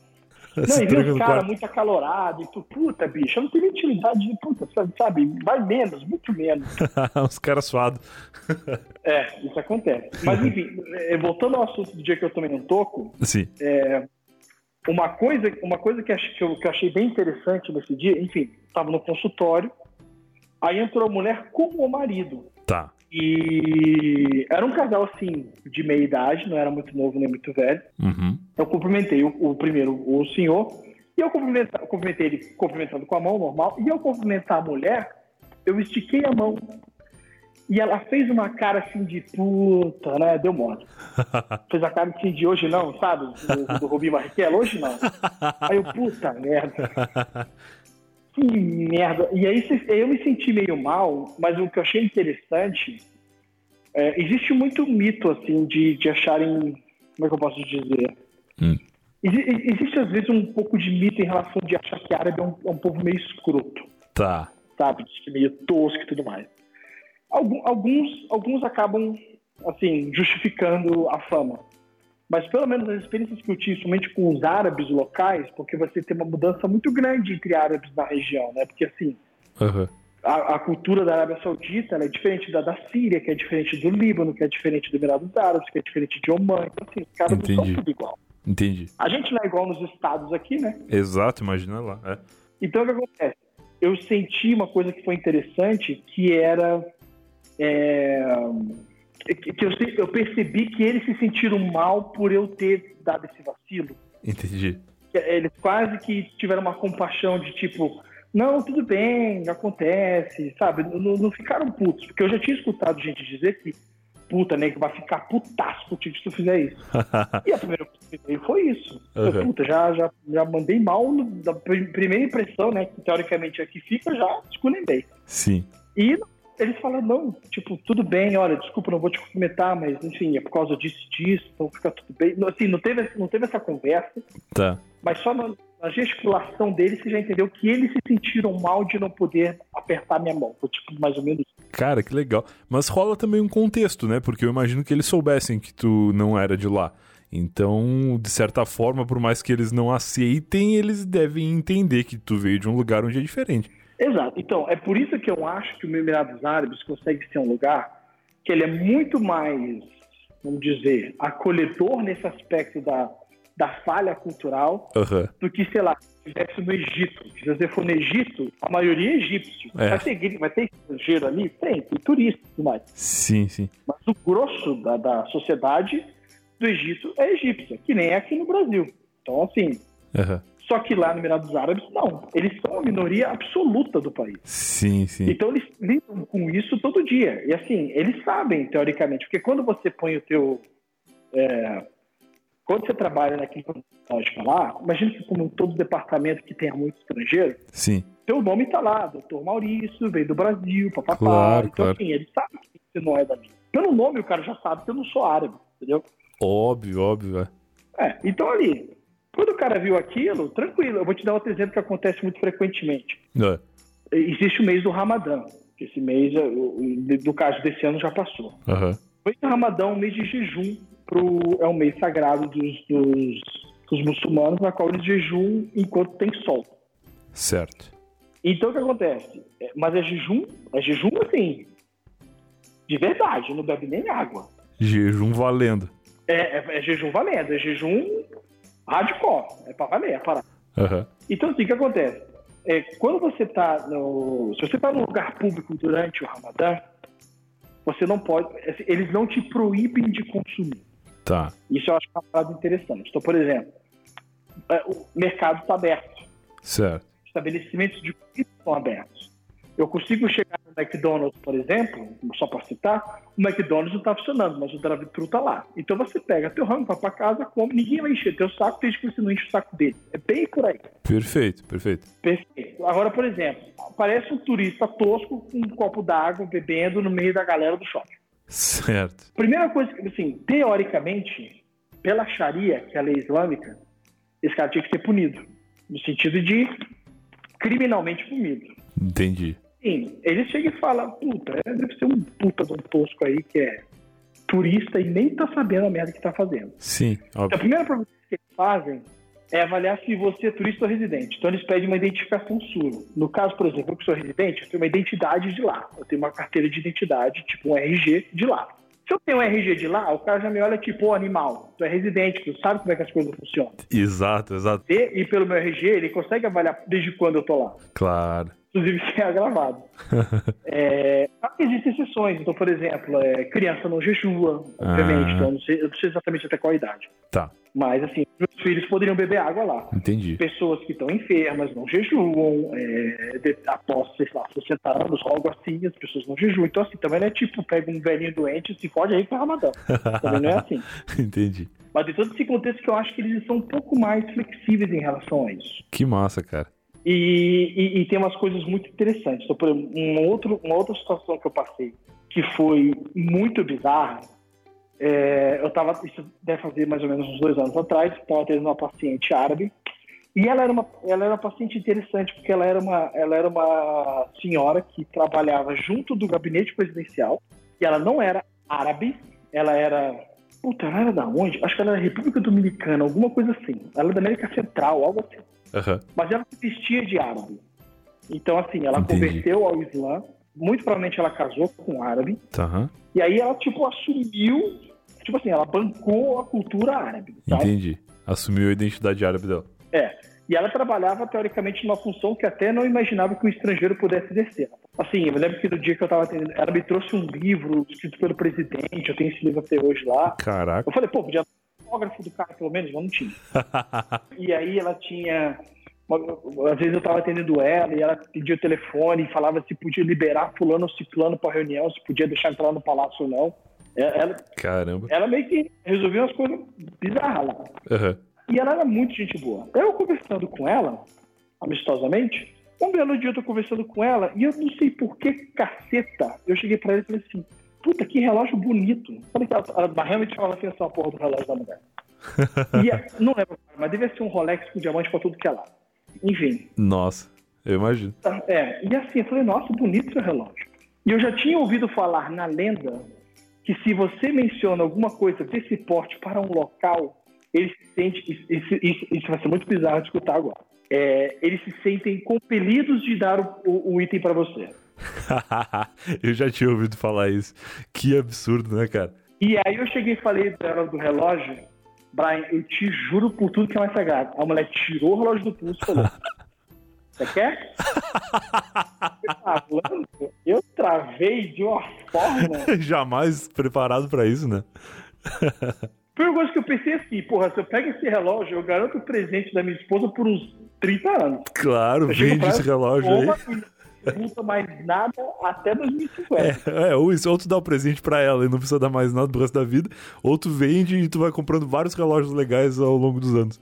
Não, e vê os caras muito acalorados e tu, puta, bicho, eu não tenho intimidade de puta, sabe? Vai menos, muito menos. [laughs] os caras suados. é, isso acontece. Mas enfim, é, voltando ao assunto do dia que eu tomei um toco, Sim. É, uma coisa, uma coisa que, que, eu, que eu achei bem interessante nesse dia, enfim, tava no consultório, aí entrou a mulher com o marido. Tá. E era um casal, assim, de meia idade, não era muito novo nem muito velho. Uhum. Eu cumprimentei o, o, primeiro, o senhor, e eu cumprimentei, cumprimentei ele cumprimentando com a mão, normal, e eu cumprimentar a mulher, eu estiquei a mão. E ela fez uma cara assim de puta, né? Deu mole. [laughs] fez a cara assim de hoje não, sabe? Do, do Rubinho Barrichello, hoje não. [laughs] Aí eu, puta merda. [laughs] Que merda. E aí eu me senti meio mal, mas o que eu achei interessante, é, existe muito mito, assim, de, de acharem, como é que eu posso dizer? Hum. existe às vezes um pouco de mito em relação de achar que árabe é um, é um povo meio escroto. Tá. Sabe? Meio tosco e tudo mais. Alguns, alguns acabam, assim, justificando a fama. Mas pelo menos as experiências que eu tive, somente com os árabes locais, porque você tem uma mudança muito grande entre árabes na região, né? Porque assim, uhum. a, a, cultura da Arábia Saudita é diferente da da Síria, que é diferente do Líbano, que é diferente do Emirados Árabes, que é diferente de Oman. Então, assim, os caras Entendi. não são tudo igual. Entendi. A gente não é igual nos estados aqui, né? Exato, imagina lá. É. Então o que acontece? Eu senti uma coisa que foi interessante, que era. É que eu, eu percebi que eles se sentiram mal por eu ter dado esse vacilo. Entendi. Eles quase que tiveram uma compaixão de tipo, não, tudo bem, acontece, sabe? Não, não ficaram putos, porque eu já tinha escutado gente dizer que puta, né, que vai ficar putaço contigo se tu fizer isso. [laughs] e a primeira coisa que foi isso. Uhum. Eu, puta, já, já, já mandei mal da primeira impressão, né, que teoricamente aqui fica, já esculhambei. Sim. E eles falam, não, tipo, tudo bem, olha, desculpa, não vou te cumprimentar, mas enfim, é por causa disso disso, então fica tudo bem. Assim, não teve, não teve essa conversa. Tá. Mas só na, na gesticulação deles você já entendeu que eles se sentiram mal de não poder apertar minha mão. Foi tipo mais ou menos Cara, que legal. Mas rola também um contexto, né? Porque eu imagino que eles soubessem que tu não era de lá. Então, de certa forma, por mais que eles não aceitem, eles devem entender que tu veio de um lugar onde é diferente. Exato. Então, é por isso que eu acho que o Emirados Árabes consegue ser um lugar que ele é muito mais, vamos dizer, acolhedor nesse aspecto da, da falha cultural uhum. do que, sei lá, se estivesse no Egito. Se você for no Egito, a maioria é egípcio. É. Vai, ter, vai ter estrangeiro ali? Tem, tem turista e tudo mais. Sim, sim. Mas o grosso da, da sociedade do Egito é egípcia, que nem é aqui no Brasil. Então, assim, uhum. Só que lá no Emirados Árabes, não. Eles são a minoria absoluta do país. Sim, sim. Então eles lidam com isso todo dia. E assim, eles sabem, teoricamente, porque quando você põe o teu. É, quando você trabalha naquele lógica lá, imagina que como todo departamento que tenha muito estrangeiro, sim. teu nome está lá, doutor Maurício, veio do Brasil, papapá. Claro, então, claro. assim, eles sabem que você não é dali. Pelo nome, o cara já sabe que eu não sou árabe, entendeu? Óbvio, óbvio, é. É, então ali, quando o cara viu aquilo, tranquilo. Eu vou te dar outro exemplo que acontece muito frequentemente. É. Existe o mês do Ramadã. Esse mês, é, o- o- do caso desse ano, já passou. Aham. O mês do Ramadã é um mês de jejum, pro, é um mês sagrado dos, dos, dos muçulmanos, na qual eles jejum enquanto tem sol. Certo. Então o que acontece? É, mas é jejum, é jejum assim, de verdade, não bebe nem água. Jejum valendo. É, é- é jejum valendo, é jejum hardcore, é pra valer, é parar. Aham. Então, assim, o que acontece? É, quando você tá no. Se você tá num lugar público durante o Ramadã, você não pode. assim, Eles não te proíbem de consumir. Tá. Isso eu acho uma parada interessante. Então, por exemplo, é, o mercado está aberto, Certo. estabelecimentos de comida estão abertos. Eu consigo chegar no McDonald's, por exemplo, só para citar, o McDonald's não está funcionando, mas o drive-thru está lá. Então você pega teu rango, vai para casa, come, ninguém vai encher teu saco desde que você não enche o saco dele. É bem por aí. Perfeito, perfeito. Perfeito. Agora, por exemplo, aparece um turista tosco com um copo d'água bebendo no meio da galera do shopping. Certo. Primeira coisa, que, assim, teoricamente, pela Sharia, que é a lei islâmica, esse cara tinha que ser punido. No sentido de criminalmente punido. Entendi. Sim, ele chega e fala, puta, é, deve ser um puta de um tosco aí que é turista e nem tá sabendo a merda que tá fazendo. Sim, Então, a óbvio. primeira pergunta que eles fazem é avaliar se você é turista ou residente. Então, eles pedem uma identificação sua. No caso, por exemplo, eu que sou residente, eu tenho uma identidade de lá. Eu tenho uma carteira de identidade, tipo um RG de lá. Se eu tenho um RG de lá, o cara já me olha tipo, ô animal, tu é residente, tu sabe como é que as coisas funcionam. Exato, exato. E, e pelo meu RG, ele consegue avaliar desde quando eu tô lá. Claro. Inclusive, [laughs] se [laughs] é gravado. É, existem exceções. Então, por exemplo, é, criança não jejua, obviamente. Ah. Então, eu não, sei, eu não sei exatamente até qual idade. Tá, Mas, assim, meus filhos poderiam beber água lá. entendi. Pessoas que estão enfermas não jejuam, é, de- após, sei lá, 60 anos, algo assim, as pessoas não jejuam. Então, assim, também não é tipo, pega um velhinho doente e se fode aí com o Ramadã. Também não é assim. [laughs] entendi. Mas em todo esse contexto que eu acho que eles são um pouco mais flexíveis em relação a isso. Que massa, cara. E, e- e tem umas coisas muito interessantes. Então, por exemplo, um outro, uma outra situação que eu passei que foi muito bizarra. é, eu tava, isso deve fazer mais ou menos uns dois anos atrás, estava tendo uma paciente árabe. E ela era uma, ela era uma paciente interessante, porque ela era, uma, ela era uma senhora que trabalhava junto do gabinete presidencial, e ela não era árabe, ela era. Puta, ela era da onde? Acho que ela era República Dominicana, alguma coisa assim. Ela era da América Central, algo assim Aham. mas ela se vestia de árabe. Então, assim, ela Entendi. converteu ao Islã, muito provavelmente ela casou com um árabe, aham. e aí ela, tipo, assumiu, tipo assim, ela bancou a cultura árabe, sabe? Entendi. Assumiu a identidade árabe dela. É. E ela trabalhava, teoricamente, numa função que até não imaginava que o estrangeiro pudesse exercer. Assim, eu me lembro que no dia que eu tava atendendo, ela me trouxe um livro escrito pelo presidente, eu tenho esse livro até hoje lá. Caraca. Eu falei, pô, podia um autógrafo do cara, pelo menos, mas não tinha. [laughs] E aí ela tinha. Às vezes eu tava atendendo ela e ela pedia o telefone e falava se podia liberar fulano ou ciclano pra reunião, se podia deixar entrar no palácio ou não. É, Ela, Caramba. ela meio que resolvia umas coisas bizarras lá. Aham. E ela era muito gente boa. Eu conversando com ela, amistosamente, um belo dia eu tô conversando com ela e eu não sei por que caceta. Eu cheguei pra ela e falei assim: puta, que relógio bonito. Falei que ela, ela realmente falava assim, essa porra do relógio da mulher. [laughs] e a- não lembro, mas devia ser um Rolex com diamante pra tudo que é lá. Enfim, Nossa, eu imagino. tá, é. E assim, eu falei, nossa, bonito seu relógio. E eu já tinha ouvido falar na lenda que se você menciona alguma coisa desse porte para um local, ele se sente. Isso, isso- isso- vai ser muito bizarro de escutar agora. É, eles se sentem compelidos de dar o, o- o item para você. [laughs] eu já tinha ouvido falar isso. Que absurdo, né, cara? E aí eu cheguei e falei pra ela do relógio, Brian, eu te juro por tudo que é mais sagrado. A mulher tirou o relógio do pulso e falou: [laughs] Você quer? Falando, eu travei de uma forma. [laughs] Jamais preparado pra isso, né? Primeira coisa que eu pensei assim, porra, se eu pego esse relógio, eu garanto o presente da minha esposa por uns 30 anos. Claro, Eu vende esse relógio aí. Não multa mais nada até 2050. É, é, ou isso, ou tu dá o presente pra ela e não precisa dar mais nada pro resto da vida, ou tu vende e tu vai comprando vários relógios legais ao longo dos anos.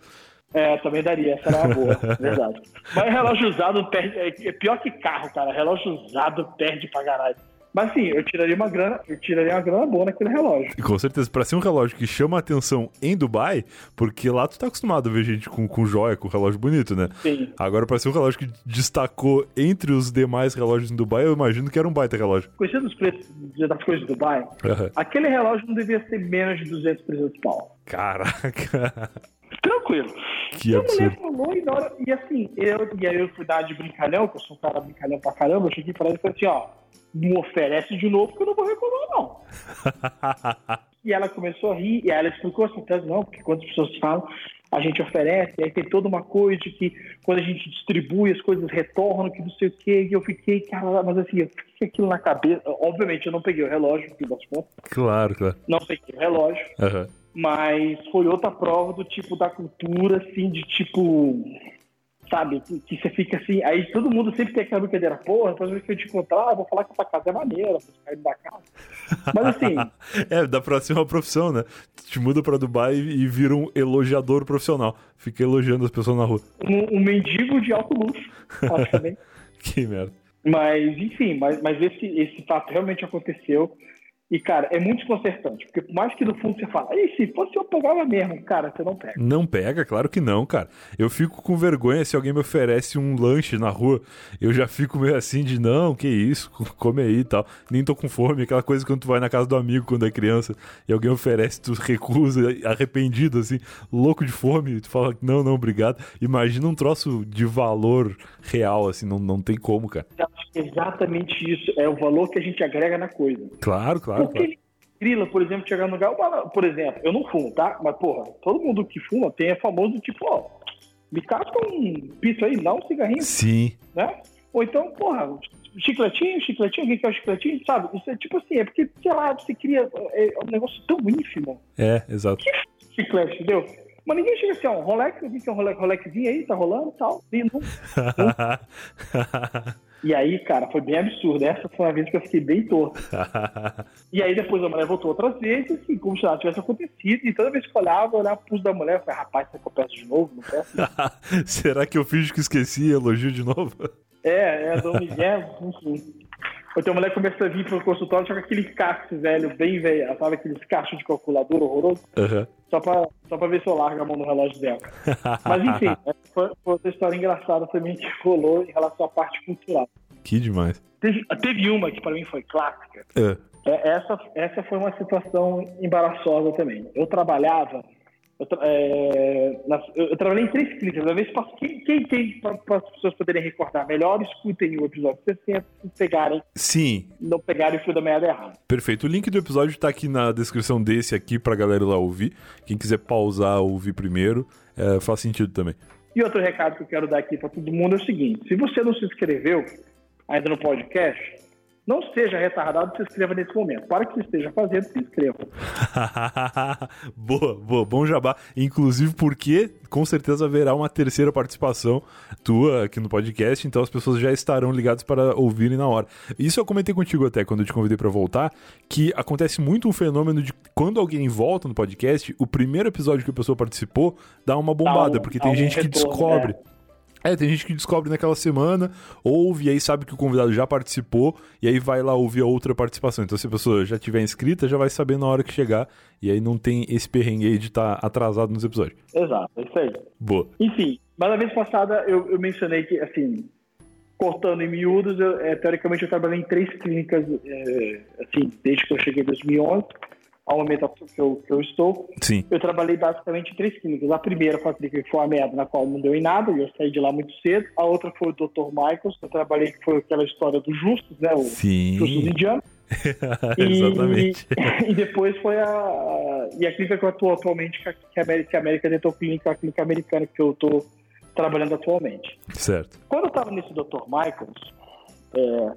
É, também daria, essa era uma boa, [laughs] verdade. Mas relógio usado perde, é é pior que carro, cara. Relógio usado perde pra caralho. Mas sim, eu tiraria uma grana, eu tiraria uma grana boa naquele relógio. E com certeza, pra ser um relógio que chama a atenção em Dubai, porque lá tu tá acostumado a ver gente com, com joia, com relógio bonito, né? Sim. Agora, pra ser um relógio que destacou entre os demais relógios em Dubai, eu imagino que era um baita relógio. Conhecendo os preços das coisas de Dubai, Aham. aquele relógio não devia ser menos de 200, 300 pau. Caraca, [laughs] Tranquilo. que E a mulher falou e hora. E assim, eu, e aí eu fui dar de brincalhão, que eu sou um cara brincalhão pra caramba, eu cheguei pra ele e falei assim, ó, não oferece de novo que eu não vou reclamar, não. [laughs] E ela começou a rir, e aí ela explicou assim, "Tá, não, porque quando as pessoas falam, a gente oferece, e aí tem toda uma coisa de que quando a gente distribui, as coisas retornam, que não sei o quê, e eu fiquei, cara, mas assim, eu fiquei com aquilo na cabeça. Obviamente eu não peguei o relógio, no fim das contas, claro, claro. não peguei o relógio, Aham. Mas foi outra prova do tipo da cultura, assim, de tipo. Sabe, que, que você fica assim, aí todo mundo sempre tem aquela brincadeira, porra, depois que eu te encontrar, eu vou falar que essa casa é maneira, pra sair da casa. Mas assim, [laughs] É, dá pra ser uma profissão, né? Te muda pra Dubai e e vira um elogiador profissional. Fica elogiando as pessoas na rua. um, um mendigo de alto luxo, praticamente. [laughs] Que merda. Mas, enfim, mas, mas esse, esse fato realmente aconteceu. E, cara, é muito desconcertante, porque por mais que no fundo você fala, e se fosse eu pegava mesmo, cara, você não pega. Não pega? Claro que não, cara. Eu fico com vergonha se alguém me oferece um lanche na rua. Eu já fico meio assim de, não, que isso, come aí e tal. Nem tô com fome. Aquela coisa quando tu vai na casa do amigo quando é criança e alguém oferece, tu recusa, arrependido, assim, louco de fome. Tu fala, não, não, obrigado. Imagina um troço de valor real, assim, não, não tem como, cara. Exatamente isso, é o valor que a gente agrega na coisa. Claro, claro, Porque claro. ele grila, por exemplo, chegar no lugar, "Ó, por exemplo, eu não fumo, tá? Mas, porra, todo mundo que fuma tem é famoso tipo, ó, me casca um piso aí, dá um cigarrinho, Sim. né? Ou então, porra, chicletinho, chicletinho, quem quer o chicletinho, sabe? Isso é tipo assim, é porque, sei lá, você cria é, um negócio tão ínfimo, É, exato. chiclete, entendeu? Mas ninguém chega assim, ó, Rolex, eu vi que é um Rolex, Rolexzinho aí, tá rolando e tal. E, não- [laughs] e aí, cara, foi bem absurdo. Essa foi uma vez que eu fiquei bem torto. [laughs] E aí depois a mulher voltou outras vezes, assim, como se nada tivesse acontecido. E toda vez que eu olhava, eu olhava pro pulso da mulher, eu falei, rapaz, será que eu peço de novo? Não peço? [laughs] Será que eu finjo que esqueci e elogio de novo? é, é, Dom Miguel, enfim. Então a mulher começa a vir pro consultório só com aquele casco velho, bem velho, sabe aqueles cachos de calculadora horroroso, Aham. só pra, só pra ver se eu largo a mão no relógio dela. [laughs] Mas enfim, foi, foi outra história engraçada também que rolou em relação à parte cultural. Que demais. Teve, teve uma que pra mim foi clássica, É. É, essa, essa foi uma situação embaraçosa também. Eu trabalhava, eu, é, eu- eu trabalhei em três clínicas. Às vezes, pra- quem, quem, quem para as pessoas poderem recordar melhor, escutem o episódio 60 se pegarem, Sim, não pegarem o fio da meada errado. perfeito. O link do episódio tá aqui na descrição desse aqui pra galera lá ouvir. Quem quiser pausar ou ouvir primeiro, é, faz sentido também. E outro recado que eu quero dar aqui para todo mundo é o seguinte: se você não se inscreveu ainda no podcast, não seja retardado se inscreva nesse momento. Para que você esteja fazendo, se inscreva. [laughs] boa, boa, bom jabá. Inclusive porque com certeza haverá uma terceira participação tua aqui no podcast, então as pessoas já estarão ligadas para ouvirem na hora. Isso eu comentei contigo até quando eu te convidei para voltar, que acontece muito um fenômeno de quando alguém volta no podcast, o primeiro episódio que a pessoa participou dá uma bombada, um- porque dá tem um gente que retorno, descobre. né? É, tem gente que descobre naquela semana, ouve e aí sabe que o convidado já participou, e aí vai lá ouvir a outra participação. Então, se a pessoa já tiver inscrita, já vai saber na hora que chegar, e aí não tem esse perrengue aí de estar atrasado nos episódios. Exato, é isso aí. Boa. Enfim, mas na vez passada eu, eu mencionei que, assim, cortando em miúdos, eu, é, teoricamente eu trabalhei em três clínicas, é, assim, desde que eu cheguei em 2011, ao momento que eu, que eu estou. Sim. Eu trabalhei basicamente em três clínicas. A primeira foi a clínica que foi uma merda, na qual não deu em nada, e eu saí de lá muito cedo. A outra foi o Dr. Michaels, que eu trabalhei, que foi aquela história dos justos, né, o justos Sim. indianos. [laughs] Exatamente. E, [laughs] e depois foi a. E a clínica que eu atuo atualmente, que é a América, que é a América Dental Clinic, a clínica americana que eu estou trabalhando atualmente. certo. Quando eu estava nesse Dr. Michaels, é,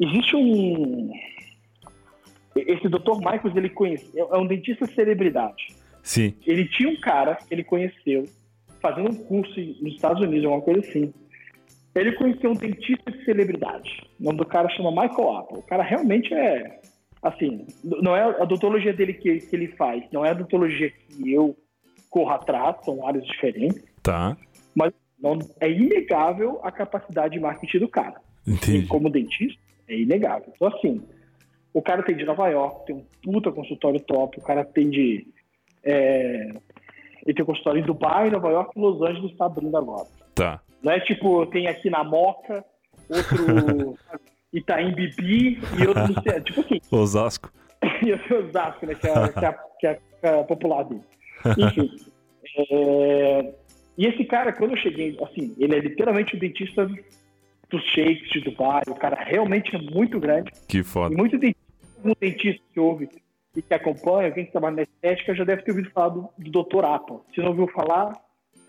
existe um. Esse Dr. Michaels, ele conhece, é um dentista celebridade. Sim. Ele tinha um cara que ele conheceu fazendo um curso nos Estados Unidos, alguma coisa assim. Ele conheceu um dentista de celebridade. O nome do cara chama Michael Apple. O cara realmente é. Assim, não é a odontologia dele que, que ele faz, não é a odontologia que eu corro atrás, são áreas diferentes, Tá. mas não, é inegável a capacidade de marketing do cara. E Entendi. como dentista, é inegável. Então, assim, O cara tem de Nova York, tem um puta consultório top, o cara tem de. É, ele tem consultório em Dubai, Nova York e Los Angeles está abrindo agora. Tá. Não é tipo, tem aqui na Moca, outro [laughs] Itaim Bibi e outro tipo assim, Osasco. [laughs] e outro Osasco, né, que é, que é, que é, que é popular dele. Enfim. é, e esse cara, quando eu cheguei, assim, ele é literalmente o dentista dos shakes de Dubai, o cara realmente é muito grande. Que E foda. muito dentista, um dentista que ouve e que acompanha, alguém que trabalha na estética, já deve ter ouvido falar do, do Dr. Apa. Se não ouviu falar,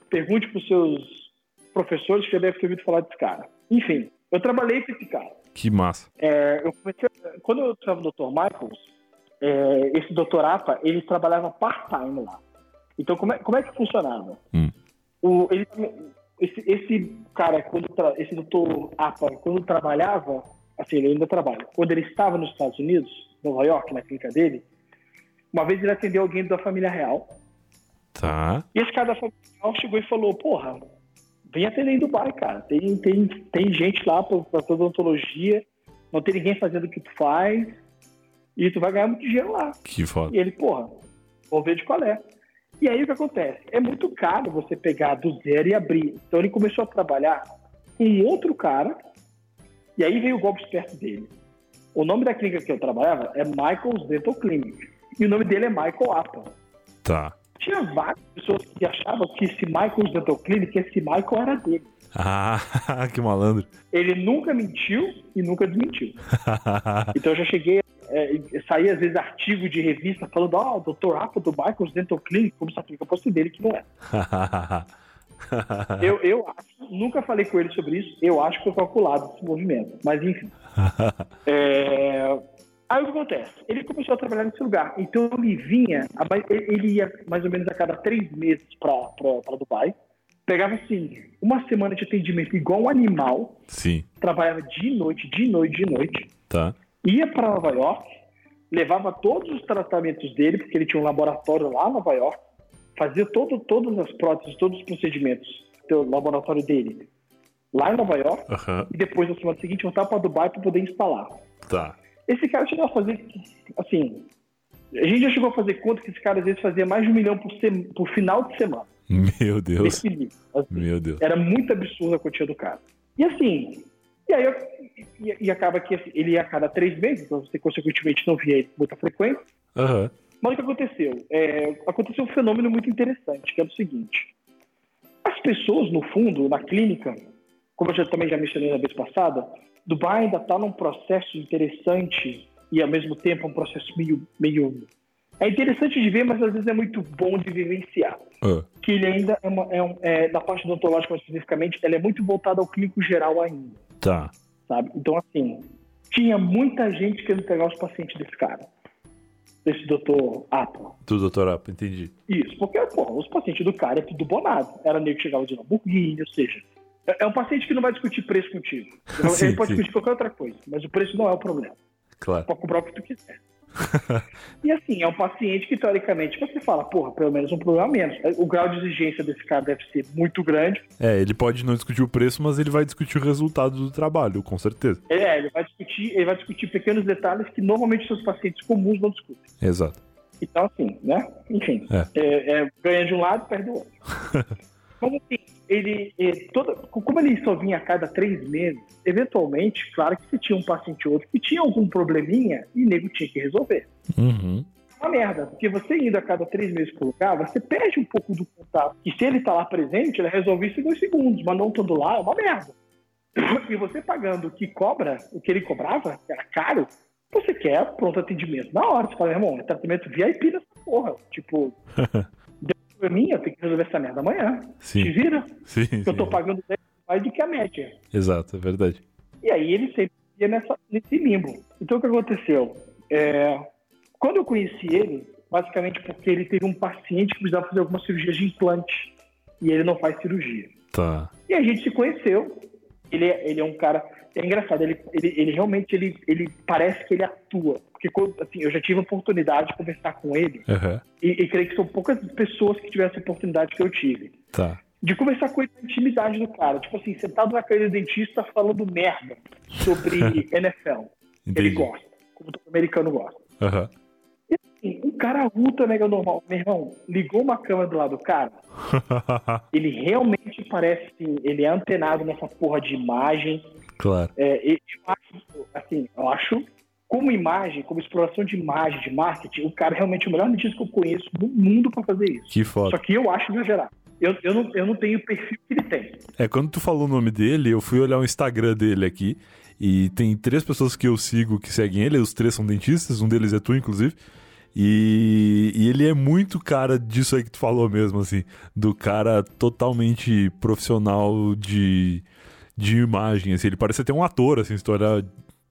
pergunte para os seus professores que já deve ter ouvido falar desse cara. Enfim, eu trabalhei com esse cara. Que massa. É, eu comecei, quando eu estava no Dr. Michaels, é, esse Dr. Apa, ele trabalhava part-time lá. Então, como é, como é que funcionava? Hum. O, ele, esse, esse cara, quando, esse Dr. Apa, quando trabalhava, assim, ele ainda trabalha, quando ele estava nos Estados Unidos, Nova York, na clínica dele, uma vez ele atendeu alguém da família real. Tá. E esse cara da família real chegou e falou: Porra, vem atender em Dubai, cara. Tem, tem, tem gente lá pra, pra toda odontologia, não tem ninguém fazendo o que tu faz, e tu vai ganhar muito dinheiro lá. Que foda. E ele, porra, vou ver de qual é. E aí o que acontece? É muito caro você pegar do zero e abrir. Então ele começou a trabalhar com outro cara, e aí veio o golpe esperto dele. O nome da clínica que eu trabalhava é Michael's Dental Clinic. E o nome dele é Michael Apple. Tá. Tinha várias pessoas que achavam que esse Michael's Dental Clinic, esse Michael era dele. Ah, [laughs] que malandro. Ele nunca mentiu e nunca desmentiu. [laughs] Então eu já cheguei, é, saía às vezes artigo de revista falando, ó, o Dr. Apple do Michael's Dental Clinic, como se a clínica fosse dele, que não é. [laughs] [laughs] Eu, eu acho, nunca falei com ele sobre isso, eu acho que foi calculado esse movimento. Mas enfim. [laughs] É, Aí o que acontece? Ele começou a trabalhar nesse lugar. Então ele vinha, ele ia mais ou menos a cada três meses para Dubai. Pegava assim, uma semana de atendimento igual um animal, Sim. trabalhava de noite, de noite, de noite Tá. ia para Nova York, levava todos os tratamentos dele, porque ele tinha um laboratório lá em Nova York, fazia todo, todas as próteses, todos os procedimentos do laboratório dele lá em Nova York, Aham. e depois na semana seguinte voltava para Dubai para poder instalar. Tá. Esse cara chegou a fazer, assim, a gente já chegou a fazer conta que esse cara às vezes fazia mais de um milhão por, sem- por final de semana. Meu Deus. Nível. Assim, Meu Deus. era muito absurda a quantia do cara. E assim, e aí eu- e, e acaba que assim, ele ia a cada três meses, então você consequentemente não via ele com muita frequência. Aham. Mas o que aconteceu? É, aconteceu um fenômeno muito interessante, que é o seguinte. As pessoas, no fundo, na clínica, como eu já, também já mencionei na vez passada, Dubai ainda está num processo interessante e, ao mesmo tempo, um processo meio, meio... É interessante de ver, mas às vezes é muito bom de vivenciar. Ah, Que ele ainda é, uma, é, um, é da parte odontológica, mais especificamente, ela é muito voltada ao clínico geral ainda Tá. sabe? Então, assim, tinha muita gente querendo pegar os pacientes desse cara, desse doutor Apple. Tu, doutor Apa, entendi. Isso, porque, pô, os pacientes do cara é tudo bonado. Era nego que chegava de Lamborghini, ou seja, é, é um paciente que não vai discutir preço contigo. [laughs] Ele Sim, pode sim. discutir qualquer outra coisa, mas o preço não é o problema. Claro. Pode comprar o que tu quiser. [laughs] e assim, é um paciente que, teoricamente, você fala, porra, pelo menos um problema menos. O grau de exigência desse cara deve ser muito grande. É, ele pode não discutir o preço, mas ele vai discutir o resultado do trabalho, com certeza. É, ele vai discutir, ele vai discutir pequenos detalhes que normalmente seus pacientes comuns não discutem. Exato. Então, assim, né? Enfim, É. é, é, ganha de um lado, perde do outro. [laughs] Assim, ele, é, toda, como ele só vinha a cada três meses, eventualmente, claro que se tinha um paciente ou outro que tinha algum probleminha e o nego tinha que resolver. Uhum. Uma merda, porque você indo a cada três meses pro lugar, você perde um pouco do contato. E se ele tá lá presente, ele resolve isso em dois segundos, mas não estando lá, é uma merda. [clears throat] E você pagando o que cobra, o que ele cobrava, que era caro, você quer pronto atendimento na hora. Você fala, irmão, é tratamento VIP nessa porra. Tipo, [laughs] deu probleminha, eu tenho que resolver essa merda amanhã. Te Sim. vira, Sim, que eu tô sim. pagando 10 mais do que a média. Exato, é verdade. E aí ele sempre ia nessa, nesse limbo. Então o que aconteceu? É, quando eu conheci ele, basicamente porque ele teve um paciente que precisava fazer algumas cirurgias de implante e ele não faz cirurgia. Tá. E a gente se conheceu. Ele é, ele é um cara. É engraçado, ele, ele, ele realmente ele, ele parece que ele atua. Porque quando, assim, eu já tive a oportunidade de conversar com ele, Aham. e, e creio que são poucas pessoas que tiveram essa oportunidade que eu tive. Tá. De conversar com ele na intimidade do cara. Tipo assim, sentado na cadeira do dentista falando merda sobre [laughs] NFL. Ele Entendi. gosta. como todo americano gosta. Aham. Assim, um cara ultra mega normal, meu irmão, ligou uma câmera do lado do cara, [laughs] ele realmente parece, assim, ele é antenado nessa porra de imagem. claro. É, eu acho, assim, eu acho, como imagem, como exploração de imagem, de marketing, o cara é realmente o melhor artista que eu conheço do mundo pra fazer isso. Que Só foda. que eu acho exagerado. Eu, eu, não, eu não tenho o perfil que ele tem. É, quando tu falou o nome dele, eu fui olhar o Instagram dele aqui. E tem três pessoas que eu sigo que seguem ele. Os três são dentistas, um deles é tu, inclusive. E, e ele é muito cara disso aí que tu falou mesmo, assim. Do cara totalmente profissional de, de imagem, assim. Ele parece até um ator, assim, se tu olhar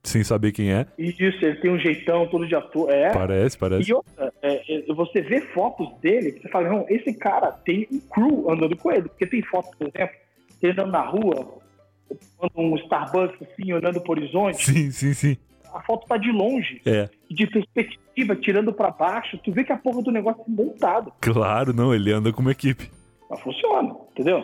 sem saber quem é. Isso, ele tem um jeitão todo de ator. É. Parece, parece. E outra, é, é, você vê fotos dele, você fala, não, esse cara tem um crew andando com ele. Porque tem fotos, por exemplo, ele andando na rua, tomando um Starbucks assim, olhando pro horizonte. Sim, sim, sim. A foto tá de longe, É, de perspectiva, tirando pra baixo. Tu vê que a porra do negócio é montado. claro, não, ele anda com uma equipe. Mas funciona, entendeu?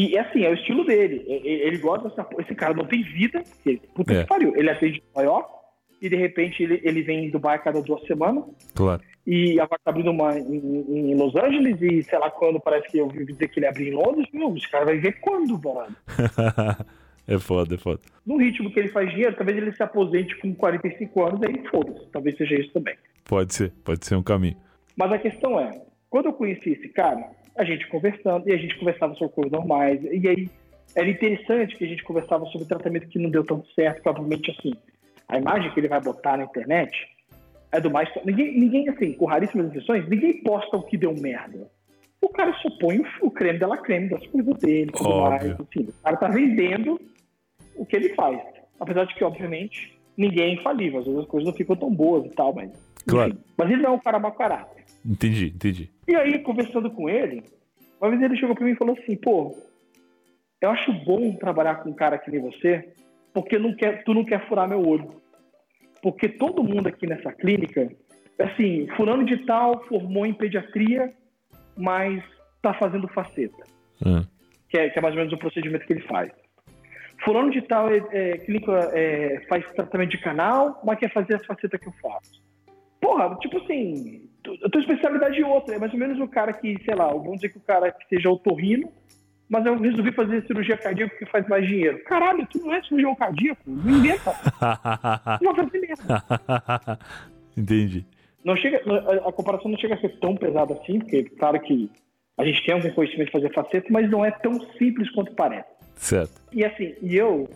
E é assim, é o estilo dele. Ele gosta dessa. Esse cara não tem vida. porque, Puta É. que pariu. Ele atende em Nova York e de repente ele, ele vem em Dubai a cada duas semanas. Claro. E agora tá abrindo uma em, em Los Angeles e sei lá quando parece que eu ouvi dizer que ele abriu em Londres. Meu, esse cara vai ver quando, mano. [laughs] é foda, é foda. No ritmo que ele faz dinheiro, talvez ele se aposente com 45 anos, aí foda-se. Talvez seja isso também. Pode ser, pode ser um caminho. Mas a questão é, quando eu conheci esse cara, a gente conversando, e a gente conversava sobre coisas normais, e aí era interessante que a gente conversava sobre tratamento que não deu tão certo, provavelmente assim, a imagem que ele vai botar na internet é do mais... Ninguém, ninguém assim, com raríssimas exceções, ninguém posta o que deu merda. O cara só põe o, o creme dela creme das coisas dele, tudo Óbvio. mais, o cara tá vendendo o que ele faz. Apesar de que, obviamente, ninguém é infalível, às vezes as coisas não ficam tão boas e tal, mas... Claro. enfim. Mas ele não é um cara mau caráter. Entendi, entendi. E aí, conversando com ele, uma vez ele chegou pra mim e falou assim, pô, eu acho bom trabalhar com um cara que nem você, porque não quer, tu não quer furar meu olho. Porque todo mundo aqui nessa clínica, assim, fulano de tal formou em pediatria, mas tá fazendo faceta, Ah, que é, que é mais ou menos o procedimento que ele faz. Fulano de tal é, é, clínica, é, faz tratamento de canal, mas quer fazer as facetas que eu faço. Porra, tipo assim, a tua especialidade é outra. É mais ou menos o cara que, sei lá, vamos dizer que o cara que seja otorrino, mas eu resolvi fazer cirurgia cardíaca porque faz mais dinheiro. Caralho, tu não é cirurgião cardíaco, não inventa. [laughs] Tu vai fazer merda. [laughs] entendi. Não chega, a, a comparação não chega a ser tão pesada assim, porque claro que a gente tem algum conhecimento de fazer faceta, mas não é tão simples quanto parece. Certo. E assim, e eu,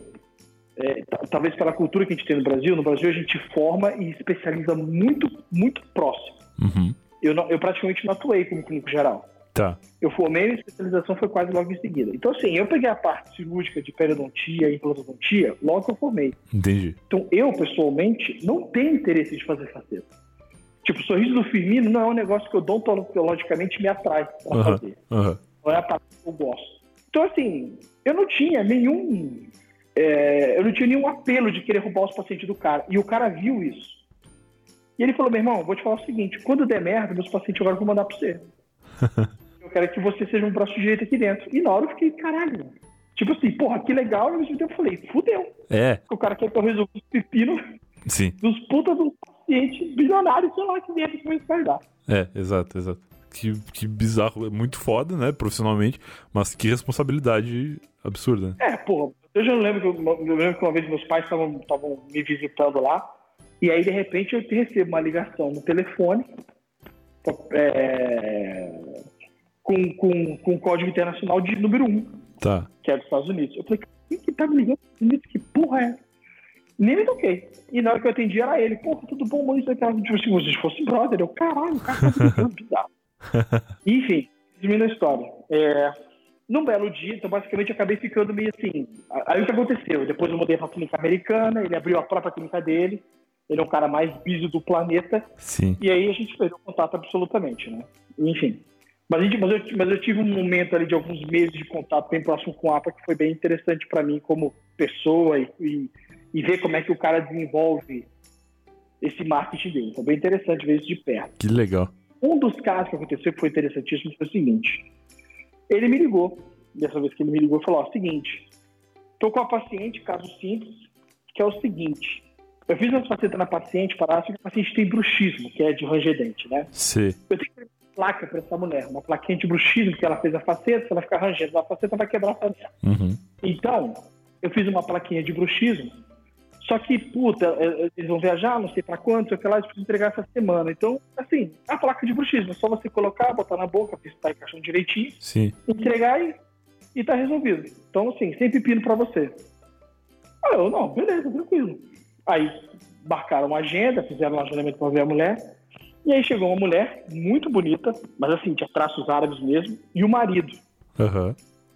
é, talvez pela cultura que a gente tem no Brasil, no Brasil a gente forma e especializa muito, muito próximo. Uhum. Eu, não- eu praticamente não atuei como clínico geral. Tá. Eu formei e a especialização foi quase logo em seguida. Então, assim, eu peguei a parte cirúrgica de periodontia e implantodontia logo que eu formei. Entendi. Então, eu, pessoalmente, não tenho interesse de fazer faceta. Tipo, o sorriso do Firmino não é um negócio que odontologicamente me atrai pra Aham. fazer. Aham. Não é a parte que eu gosto. Então, assim, eu não tinha nenhum. É, eu não tinha nenhum apelo de querer roubar os pacientes do cara. E o cara viu isso. E ele falou: meu irmão, vou te falar o seguinte: quando der merda, meus pacientes agora vou mandar pra você. [laughs] eu quero que você seja um braço direito aqui dentro. E na hora eu fiquei, caralho. Tipo assim, porra, que legal. E ao mesmo tempo eu falei: fudeu. É, O cara quer que eu resolva os pepinos sim. [laughs] dos putas dos pacientes bilionários, sei lá, que merda que vai dar. É, exato, exato. Que, que bizarro, é muito foda, né, profissionalmente, mas que responsabilidade absurda, né? É, porra, eu já lembro que, eu, eu lembro que uma vez meus pais estavam me visitando lá, e aí de repente eu recebo uma ligação no telefone é, com, com, com código internacional de número 1, Tá. que é dos Estados Unidos. Eu falei, quem que tá me ligando dos Estados Unidos? Que porra é? Nem me toquei. E na hora que eu atendi era ele. Porra, tudo bom, mano? Isso aqui, tipo assim, se fosse brother. Eu, caralho, o cara tá me ligando, bizarro. [laughs] Enfim, resumindo a história. É, num belo dia, então basicamente eu acabei ficando meio assim. Aí o que aconteceu? Depois eu mudei pra clínica americana, ele abriu a própria clínica dele. Ele é o cara mais busy do planeta. Sim. E aí a gente perdeu contato absolutamente, né? Enfim. Mas, a gente- mas, eu, mas eu tive um momento ali de alguns meses de contato bem próximo com o APA que foi bem interessante para mim como pessoa e, e, e ver como é que o cara desenvolve esse marketing dele. Foi bem interessante ver isso de perto. Que legal. Um dos casos que aconteceu que foi interessantíssimo foi o seguinte. Ele me ligou, dessa vez que ele me ligou, falou, ó, seguinte, tô com a paciente, caso simples, que é o seguinte, Eu fiz uma faceta na paciente para que a paciente tem bruxismo, que é de ranger dente, né? Sim. Eu tenho que ter uma placa para essa mulher, uma plaquinha de bruxismo, que ela fez a faceta, se ela ficar rangendo na faceta, vai quebrar a faceta. Uhum. Então, eu fiz uma plaquinha de bruxismo, só que, puta, é, é, eles vão viajar, não sei pra quanto, sei que lá, eles precisam entregar essa semana. Então, assim, a placa de bruxismo, é só você colocar, botar na boca, se tá encaixando direitinho, Sim. entregar e, e tá resolvido. Então, assim, sem pepino pra você. Aí eu, não, beleza, tranquilo. Aí marcaram uma agenda, fizeram um agendamento pra ver a mulher. E aí chegou uma mulher muito bonita, mas assim, tinha traços árabes mesmo, e o marido. Aham.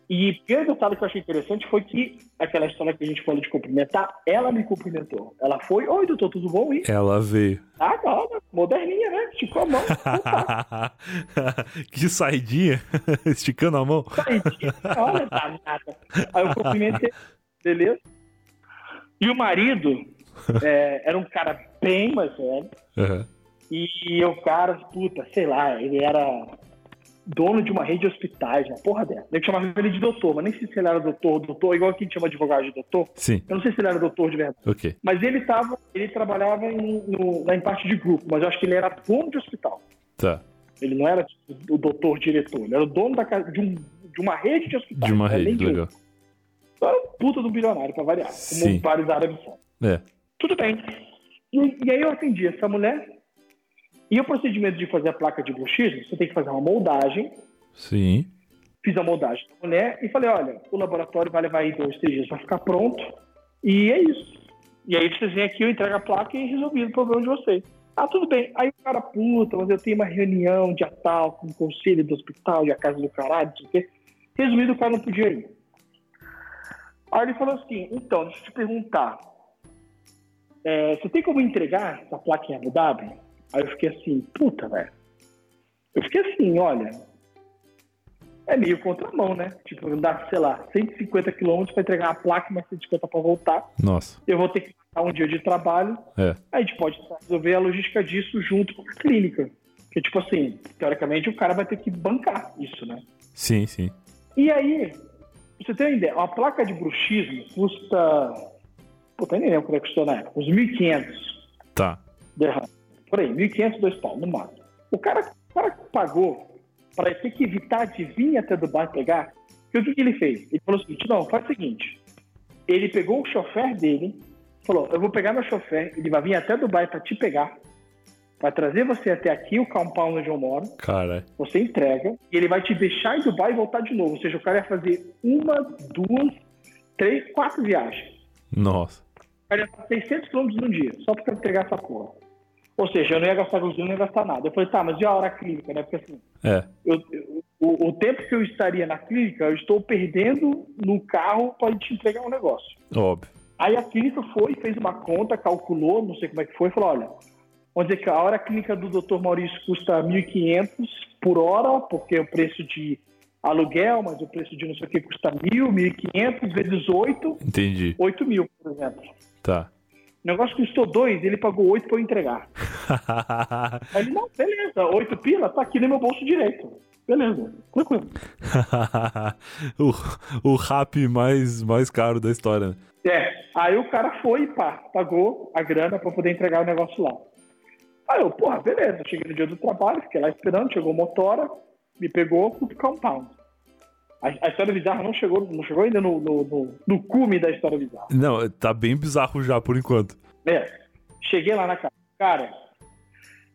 E o primeiro detalhe que eu achei interessante foi que aquela história que a gente falou de cumprimentar, ela me cumprimentou. Ela foi, oi doutor, tudo bom? E, Ela veio. ah, calma, moderninha, né? Esticou a mão. [laughs] Que saidinha. [laughs] Esticando a mão. aí, olha, tá nada. Aí eu cumprimentei, beleza? E o marido é, era um cara bem mais velho. Aham. E o cara, puta, sei lá, ele era dono de uma rede de hospitais, uma porra dessa. Eu chamava ele de doutor, mas nem sei se ele era doutor, doutor, igual que a gente chama advogado de doutor. Sim. Eu não sei se ele era doutor de verdade. Ok. Mas ele tava, ele trabalhava em, no, em parte de grupo, mas eu acho que ele era dono de hospital. Tá. Ele não era tipo, o doutor diretor, ele era o dono da, de, um- de uma rede de hospitais. De uma rede, de legal. Então era um puta do bilionário, pra variar, como Sim. vários árabes são. É. Tudo bem. E, e aí eu atendi essa mulher. E o procedimento de fazer a placa de bruxismo, você tem que fazer uma moldagem. Sim. Fiz a moldagem da mulher e falei, olha, o laboratório vai levar aí dois, três dias para ficar pronto. E é isso. E aí vocês vêm aqui, eu entrego a placa e resolvi o problema de vocês. Ah, tudo bem. Aí o cara, puta, mas eu tenho uma reunião dia tal com o conselho do hospital e a casa do caralho, não sei o quê. Resumindo, o cara não podia ir. Aí ele falou assim, então, deixa eu te perguntar. é, você tem como entregar essa placa em Abu Dhabi? Aí eu fiquei assim, puta, velho. Eu fiquei assim, olha, é meio contramão, né? Tipo, andar, sei lá, 150 quilômetros para entregar a placa, mais 150 para voltar. Nossa. Eu vou ter que passar um dia de trabalho. É. A gente pode resolver a logística disso junto com a clínica. Que, tipo assim, teoricamente o cara vai ter que bancar isso, né? Sim, sim. E aí, você ter uma ideia, uma placa de bruxismo custa. Puta, eu nem lembro quanto é que custou na época, uns 1.500 Tá. derrame. Por aí, 1.500, dois pau, no máximo. O cara, o cara que pagou para ter que evitar de vir até Dubai pegar, o que, que ele fez? Ele falou o seguinte: não, faz o seguinte. Ele pegou o chofer dele, falou: eu vou pegar meu chofer, ele vai vir até Dubai para te pegar, vai trazer você até aqui, o compound onde eu moro, Cara. você entrega, e ele vai te deixar em Dubai e voltar de novo. Ou seja, o cara ia fazer uma, duas, três, quatro viagens. Nossa. O cara ia fazer 600 quilômetros num dia, só para entregar essa porra. Ou seja, eu não ia gastar gasolina, não ia gastar nada. Eu falei, tá, mas e a hora clínica, né? Porque assim, É. eu- eu- o, o tempo que eu estaria na clínica, eu estou perdendo no carro para te entregar um negócio. Óbvio. Aí a clínica foi, fez uma conta, calculou, não sei como é que foi, falou, olha, vamos dizer que a hora clínica do Dr. Maurício custa 1.500 por hora, porque é o preço de aluguel, mas o preço de não sei o que custa 1.000, 1.500 vezes 8, Entendi. 8 mil, por exemplo. Tá. O negócio custou 2, ele pagou 8 para eu entregar. [laughs] Aí ele, não, beleza, 8 pila, tá aqui no meu bolso direito. Beleza, tranquilo. [laughs] o, o rap mais, mais caro da história. né? É, aí o cara foi e pá, pagou a grana pra poder entregar o negócio lá. Aí eu, porra, beleza, cheguei no dia do trabalho, fiquei lá esperando, chegou o motora, me pegou pro compound. A, a história bizarra não chegou, não chegou ainda no, no, no, no cume da história bizarra. Não, tá bem bizarro já por enquanto. É, cheguei lá na casa. Cara,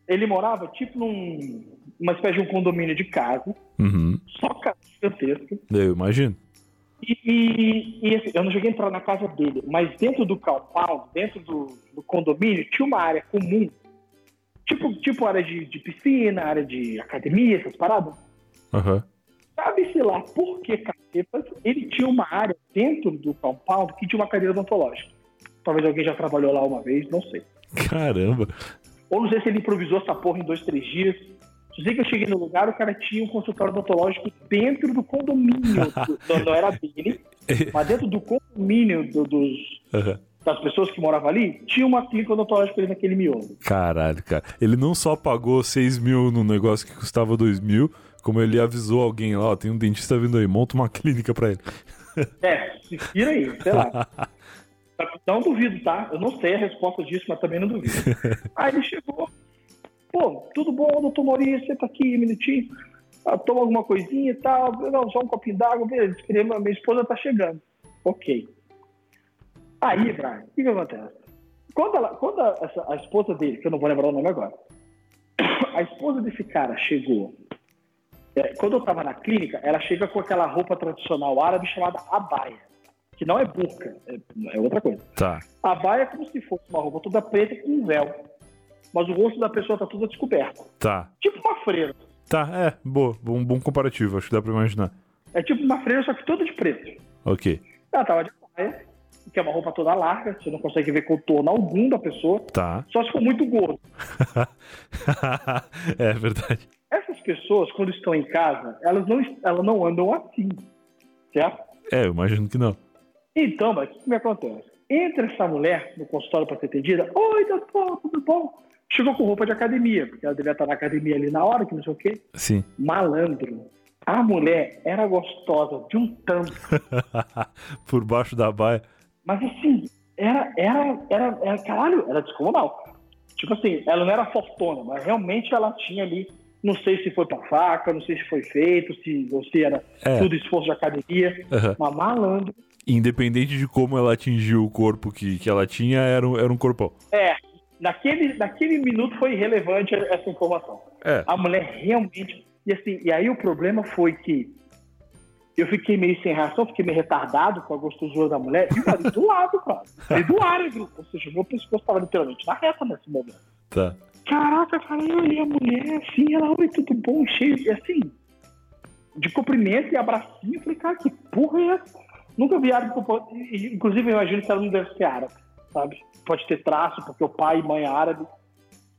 ele morava tipo num, uma espécie de um condomínio de casa, Uhum. só casa gigantesca. Eu imagino. E, e- e, assim, eu não cheguei a entrar na casa dele, mas dentro do compound, dentro do, do condomínio, tinha uma área comum. Tipo, tipo área de, de piscina, área de academia, essas paradas. Aham. Sabe-se lá por que cacetas, ele tinha uma área dentro do compound que tinha uma cadeira odontológica. Talvez alguém já trabalhou lá uma vez, não sei. Caramba. Ou não sei se ele improvisou essa porra em dois, três dias. Só sei que eu cheguei no lugar, o cara tinha um consultório odontológico dentro do condomínio. [laughs] do- não, era dele, mas dentro do condomínio do- dos, Aham. Das pessoas que moravam ali, tinha uma clínica odontológica ali naquele miolo. Caralho, cara. Ele não só pagou 6 mil num negócio que custava 2 mil, como ele avisou alguém lá, ó, tem um dentista vindo aí, monta uma [laughs] clínica pra ele. É, se vira aí, sei lá. [laughs] Não duvido, tá? Eu não sei a resposta disso, mas também não duvido. [laughs] Aí ele chegou. Pô, tudo bom, doutor Maurício? Senta aqui um minutinho. Ah, toma alguma coisinha e tal. Não, só um copinho d'água. Beleza, minha esposa tá chegando. Ok. Aí, Brian, o que, que acontece? Quando, ela, quando a, essa, a esposa dele, que eu não vou lembrar o nome agora, [coughs] a esposa desse cara chegou. é, quando eu tava na clínica, ela chega com aquela roupa tradicional árabe chamada abaia, que não é burca, é, é outra coisa. Tá. A baia é como se fosse uma roupa toda preta com um véu. Mas o rosto da pessoa tá tudo descoberto. Tá. Tipo uma freira. Tá, é, boa. Um bom comparativo, acho que dá pra imaginar. É tipo uma freira, só que toda de preto. Ok. Ela tava de baia, que é uma roupa toda larga, você não consegue ver contorno algum da pessoa, Tá. só se for muito gordo. [laughs] é verdade. Essas pessoas, quando estão em casa, elas não, elas não andam assim, certo? É, eu imagino que não. Então, mas o que, me acontece? Entra essa mulher no consultório para ser atendida, oi, doutor, tudo bom? Chegou com roupa de academia, porque ela devia estar na academia ali na hora, que não sei o quê. Sim. Malandro. A mulher era gostosa de um tanto, [laughs] Por baixo da baia. Mas assim, era, era, era, era, caralho, era descomunal. Tipo assim, ela não era fortuna, mas realmente ela tinha ali, não sei se foi pra faca, não sei se foi feito, se, ou se era É. tudo esforço de academia, Aham. mas malandro. Independente de como ela atingiu o corpo que, que ela tinha, era um, era um corpão. É, naquele, naquele minuto foi irrelevante essa informação. É. A mulher realmente. E assim, e aí o problema foi que eu fiquei meio sem reação, fiquei meio retardado com a gostosura da mulher, e o marido do lado, cara. E do árabe, ou seja, meu pescoço estava literalmente na reta nesse momento. Tá. Caraca, cara, eu olhei a mulher assim, ela, oi, tudo bom, cheio, e assim, de cumprimento e abracinho, eu falei, cara, que porra é essa? Nunca vi árabe, inclusive eu imagino que ela não deve ser árabe, sabe? Pode ter traço, porque o pai e mãe é árabe,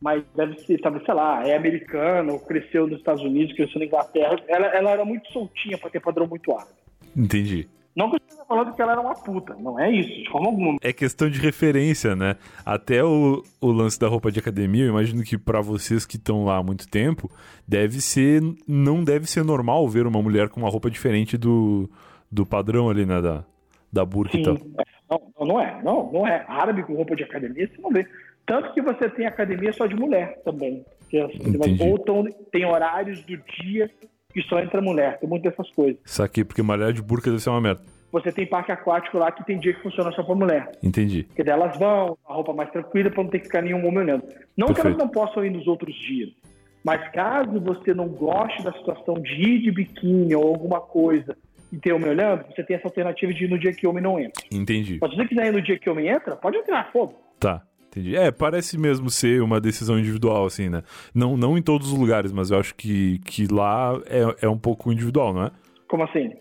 mas deve ser, talvez, sei lá, é americana, ou cresceu nos Estados Unidos, cresceu na Inglaterra, ela, ela era muito soltinha pra ter padrão muito árabe. Entendi. Não que eu esteja falando que ela era uma puta, não é isso, de forma alguma. É questão de referência, né? Até o, o lance da roupa de academia, eu imagino que pra vocês que estão lá há muito tempo, deve ser. Não deve ser normal ver uma mulher com uma roupa diferente do, do padrão ali, né? Da, da burca e Sim, tal. é, não, não, não é, não, não é. Árabe com roupa de academia, você não vê. Tanto que você tem academia só de mulher também. Que é- Entendi. ou tão- tem horários do dia que só entra mulher, tem muitas dessas coisas. Saquei, porque malhar de burca deve ser uma merda. Você tem parque aquático lá que tem dia que funciona só pra mulher. Entendi. Porque daí elas vão, a roupa mais tranquila pra não ter que ficar nenhum homem olhando. Não que Perfeito. elas não possam ir nos outros dias. Mas caso você não goste da situação de ir de biquíni ou alguma coisa e ter homem olhando, você tem essa alternativa de ir no dia que o homem não entra. Entendi. Mas se você quiser ir no dia que o homem entra, pode entrar, foda. Tá. Entendi. É, parece mesmo ser uma decisão individual, assim, né? Não, não em todos os lugares, mas eu acho que, que lá é, é um pouco individual, não é? Como assim?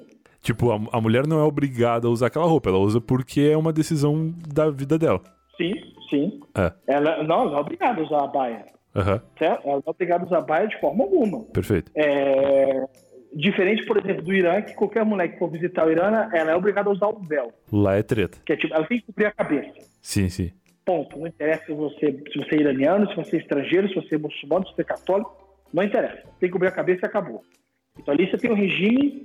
Tipo, a, a mulher não é obrigada a usar aquela roupa, ela usa porque é uma decisão da vida dela. Sim, sim. É. Ela não, ela é obrigada a usar a baia. Aham, Certo? Ela não é obrigada a usar a baia de forma alguma. perfeito. É, Diferente, por exemplo, do Irã, que qualquer mulher que for visitar o Irã, ela é obrigada a usar o véu. Lá é treta. Que é tipo, ela tem que cobrir a cabeça. Sim, sim. Ponto. Não interessa se você, se você é iraniano, se você é estrangeiro, se você é muçulmano, se você é católico. Não interessa. Tem que cobrir a cabeça e acabou. Então ali você tem um regime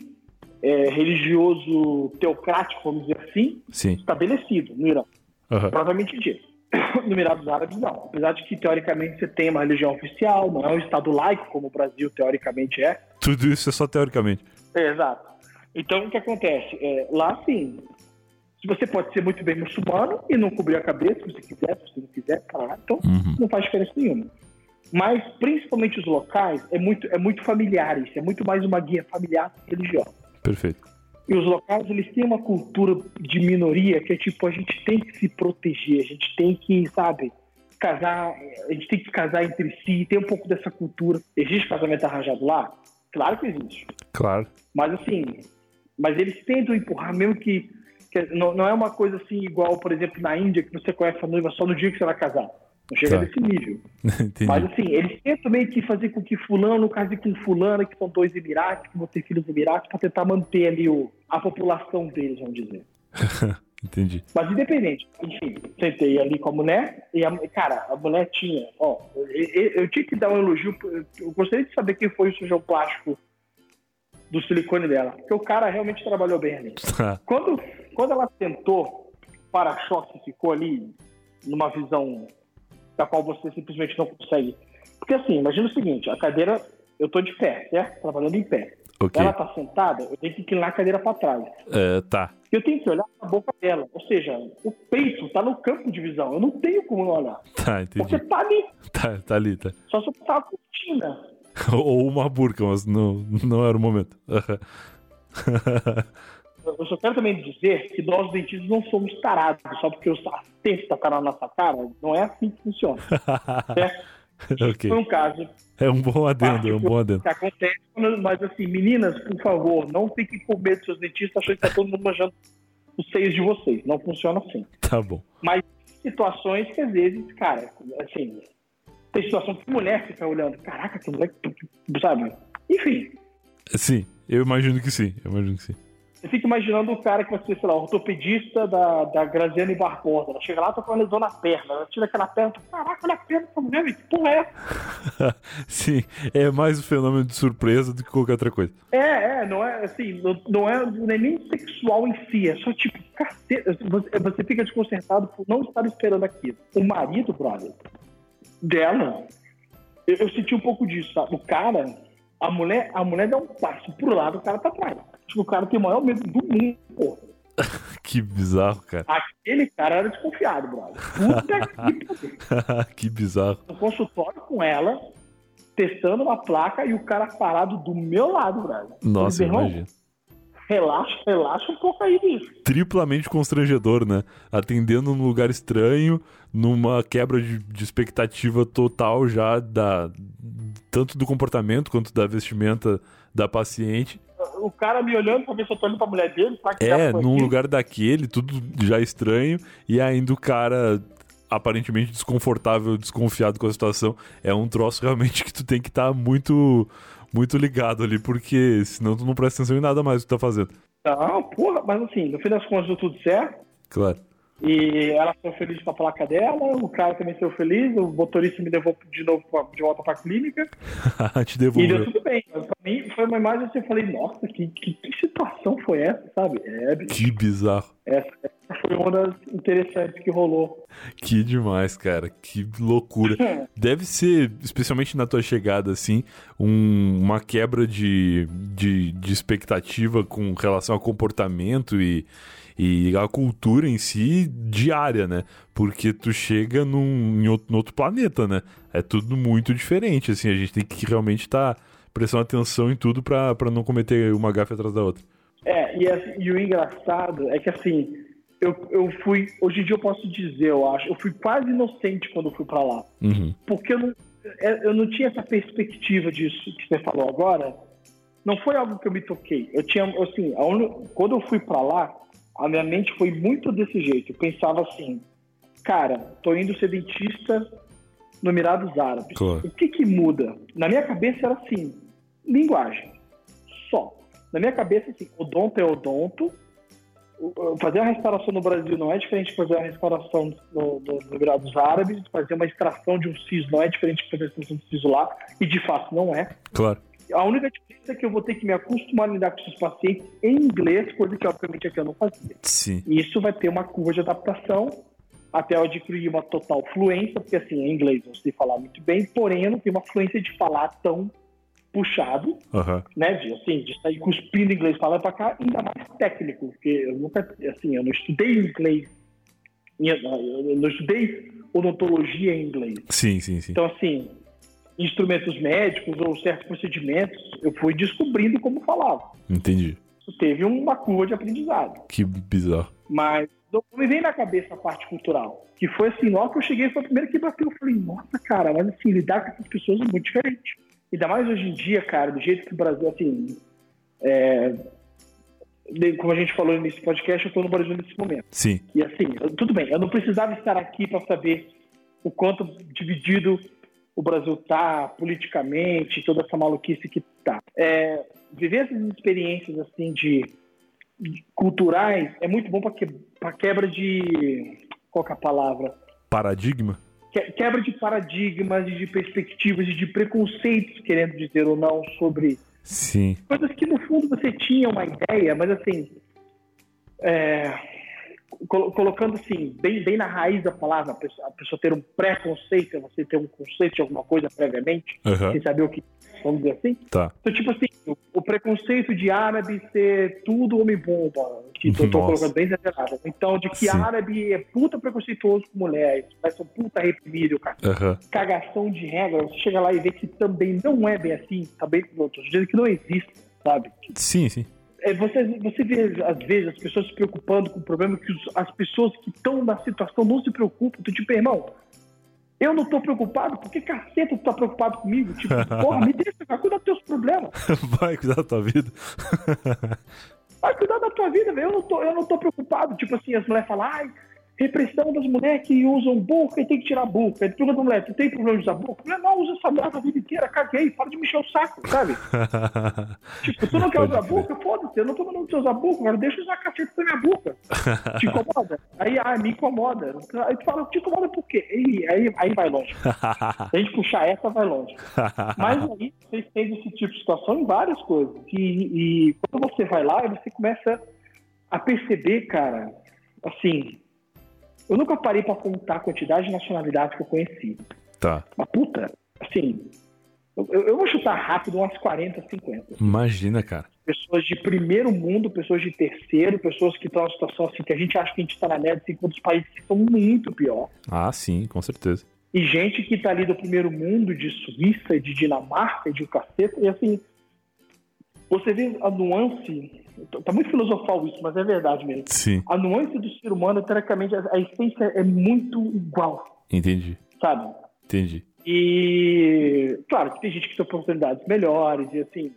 é, religioso teocrático, vamos dizer assim, Sim. estabelecido no Irã. Aham. Provavelmente dito. [coughs] No Emirados Árabes, não. Apesar de que, teoricamente, você tem uma religião oficial, não é um Estado laico, como o Brasil, teoricamente, é. Tudo isso é só teoricamente. É, exato. Então, o que acontece? É, lá, sim, se você pode ser muito bem muçulmano e não cobrir a cabeça, se você quiser, se você não quiser, caralho, então Uhum. não faz diferença nenhuma. Mas, principalmente os locais, é muito, é muito familiar isso, é muito mais uma guia familiar religiosa. Perfeito. E os locais, eles têm uma cultura de minoria que é tipo, a gente tem que se proteger, a gente tem que, sabe, casar, a gente tem que casar entre si, tem um pouco dessa cultura. Existe casamento arranjado lá? Claro que existe. Claro. Mas assim, mas eles tentam empurrar mesmo que não, não é uma coisa assim igual, por exemplo, na Índia, que você conhece a noiva só no dia que você vai casar. Não chega Tá. desse nível. [laughs] Mas assim, eles tentam meio que fazer com que fulano case com fulana, que são dois Emirates, que vão ter filhos Emirates, para tentar manter ali o, a população deles, vamos dizer. [laughs] Entendi. Mas independente, enfim, sentei ali com a mulher e, a, cara, a mulher tinha, ó, eu, eu- eu tinha que dar um elogio, eu- gostaria de saber quem foi o sujão plástico do silicone dela, porque o cara realmente trabalhou bem ali. Tá. [laughs] Quando, quando ela sentou, para-choque ficou ali numa visão da qual você simplesmente não consegue. Porque assim, imagina o seguinte, a cadeira, eu tô de pé, certo? Trabalhando em pé. Ok. Ela tá sentada, eu tenho que inclinar a cadeira para trás. É, tá. Eu tenho que olhar a boca dela. Ou seja, o peito tá no campo de visão. Eu não tenho como não olhar. Tá, Porque entendi. tá ali. Tá, tá ali, tá. Só se eu botar uma cortina. [laughs] Ou uma burca, mas não, não era o momento. [laughs] Eu só quero também dizer que nós dentistas não somos tarados, só porque o testa tá na nossa cara. Não é assim que funciona. [laughs] certo? ok. Foi um caso É um bom adendo, é um bom adendo. que acontece, mas assim, meninas, por favor, não fiquem com medo dos seus dentistas achando que tá todo mundo manjando os seios de vocês. Não funciona assim. Tá bom. Mas situações que às vezes, cara, assim, tem situação que mulher fica olhando, caraca, que moleque, sabe? Enfim, Sim, eu imagino que sim. Eu imagino que sim. você fica imaginando o cara que vai ser, sei lá, ortopedista da, da Graziane Barbosa. Ela chega lá, tá com uma lesão na perna. Ela tira aquela perna, caraca, olha a perna dessa mulher, que porra é essa? [laughs] sim, é mais um fenômeno de surpresa do que qualquer outra coisa. É, é, não é assim, não, não é, não é nem sexual em si, é só tipo, cacete, você, você fica desconcertado por não estar esperando aquilo. O marido, brother, dela, eu, eu senti um pouco disso, sabe? O cara, a mulher, a mulher dá um passo pro lado, o cara tá atrás. Tipo, o cara tem o maior medo do mundo, pô. [laughs] Que bizarro, cara. Aquele cara era desconfiado, brother. Puta [laughs] que que bizarro. No consultório com ela, testando uma placa e o cara parado do meu lado, brother. Nossa, imagina. Relaxa, relaxa um pouco aí, bicho. Triplamente constrangedor, né? Atendendo num lugar estranho, numa quebra de, de expectativa total já da tanto do comportamento quanto da vestimenta da paciente. O cara me olhando pra ver se eu tô olhando pra mulher dele. Será que É, foi num aqui? lugar daquele, tudo já estranho, e ainda o cara aparentemente desconfortável, desconfiado com a situação. É um troço realmente que tu tem que estar muito, muito ligado ali, porque senão tu não presta atenção em nada mais que tu tá fazendo. Não, porra, mas assim, no fim das contas deu tudo certo. Claro. E ela ficou feliz com a placa dela, o cara também ficou feliz, o motorista me levou de novo de volta pra clínica. [laughs] Te E deu devolveu. tudo bem. Mas pra mim foi uma imagem assim, eu falei, nossa, que, que, que situação foi essa, sabe? É, Que bizarro. essa, essa foi uma das interessantes que rolou. Que demais, cara. Que loucura. [laughs] Deve ser, especialmente na tua chegada, assim, um- uma quebra de, de, de expectativa com relação ao comportamento e, e a cultura em si diária, né? Porque tu chega num, em outro, num outro planeta, né? É tudo muito diferente, assim. A gente tem que realmente estar prestando atenção em tudo pra não cometer uma gafe atrás da outra. É, e, assim, e o engraçado é que assim, eu, eu fui, hoje em dia eu posso dizer, eu acho, eu fui quase inocente quando eu fui pra lá. Uhum. Porque eu não, é, eu não tinha essa perspectiva disso que você falou agora. Não foi algo que eu me toquei. Eu tinha, assim, a uni- quando eu fui pra lá, a minha mente foi muito desse jeito. Eu pensava assim, cara, tô indo ser dentista no Emirados Árabes. Claro. O que que muda? Na minha cabeça era assim, linguagem, só. Na minha cabeça, assim, odonto é odonto. Fazer uma restauração no Brasil não é diferente de fazer uma restauração no, no, no Emirados Árabes. Fazer uma extração de um siso não é diferente de fazer a extração de um siso lá. E de fato não é. Claro. A única diferença é que eu vou ter que me acostumar a lidar com esses pacientes em inglês, coisa que obviamente aqui eu não fazia. Sim. E isso vai ter uma curva de adaptação até eu adquirir uma total fluência, porque assim, em inglês eu sei falar muito bem, porém eu não tenho uma fluência de falar tão puxado, Aham. né? De, assim, de sair cuspindo inglês e pra cá, ainda mais técnico, porque eu nunca, assim, eu não estudei inglês, eu não estudei odontologia em inglês. Sim, sim, sim. Então, assim, instrumentos médicos ou certos procedimentos, eu fui descobrindo como falava. Entendi. Isso teve uma curva de aprendizado. Que bizarro. Mas não me vem na cabeça a parte cultural. Que foi assim, logo que eu cheguei, foi a primeira que bateu. Eu falei, nossa, cara, mas assim, lidar com essas pessoas é muito diferente. Ainda mais hoje em dia, cara, do jeito que o Brasil, assim. é, como a gente falou nesse podcast, eu tô no Brasil nesse momento. Sim. E assim, tudo bem, eu não precisava estar aqui para saber o quanto dividido o Brasil tá politicamente, toda essa maluquice que tá. É, viver essas experiências assim de, de culturais é muito bom para que, pra quebra de qual que é a palavra? Paradigma? Que- Quebra de paradigmas, e de perspectivas e de preconceitos, querendo dizer ou não, sobre Sim. coisas que no fundo você tinha uma ideia, mas assim, é, colocando assim, bem, bem na raiz da palavra, a pessoa, a pessoa ter um preconceito, é você ter um conceito de alguma coisa previamente, Aham. sem saber o que, vamos dizer assim. Tá. Então, tipo assim, o, o preconceito de árabe ser tudo homem-bomba, que eu tô colocando bem exagerado. Então, de que Sim. árabe é puta preconceituoso com mulher, vai ser um puta reprimido, cara. Aham. Cagação de regra, você chega lá e vê que também não é bem assim, também, eu tô dizendo que não existe, sabe? Sim, sim. É, você, você vê, às vezes, as pessoas se preocupando com o problema que os- as pessoas que estão na situação não se preocupam. Tu, tipo, irmão, eu não tô preocupado, por que caceta tu tá preocupado comigo? Tipo, [laughs] porra, me deixa, cara, cuida dos teus problemas. [laughs] Vai cuidar da tua vida. Vai cuidar da tua vida, velho. Eu não tô, eu não tô preocupado. Tipo assim, as mulheres falam, ai, repressão das mulheres que usam burca e tem que tirar burca. Aí tu pergunta pra mulher, tu tem problema de usar burca? Mulher, não, usa essa merda a vida inteira, caguei, para de me encher o saco, sabe? [laughs] Tipo, tu não quer usar burca? Foda-se, eu não tô mandando você usar burca, agora deixa eu usar a caceta da minha burca. Te incomoda? Aí, ah, me incomoda. Aí tu fala, te incomoda por quê? Aí, aí, aí vai longe. Se a gente puxar essa, vai longe. Mas aí vocês têm esse tipo de situação em várias coisas. E, e quando você vai lá, você começa a perceber, cara, assim, eu nunca parei pra contar a quantidade de nacionalidades que eu conheci. tá. Mas puta, assim, eu, eu vou chutar rápido umas 40, 50 Imagina, cara. pessoas de primeiro mundo, pessoas de terceiro, pessoas que estão numa situação assim que a gente acha que a gente está na média, assim, enquanto os países que são muito pior. Ah, sim, com certeza. E gente que tá ali do primeiro mundo, de Suíça, de Dinamarca, de um caceta, e assim, você vê a nuance, tá muito filosofal isso, mas é verdade mesmo. Sim, A nuance do ser humano, teoricamente, a essência é muito igual, entendi. sabe? Entendi. E claro que tem gente que tem oportunidades melhores e assim,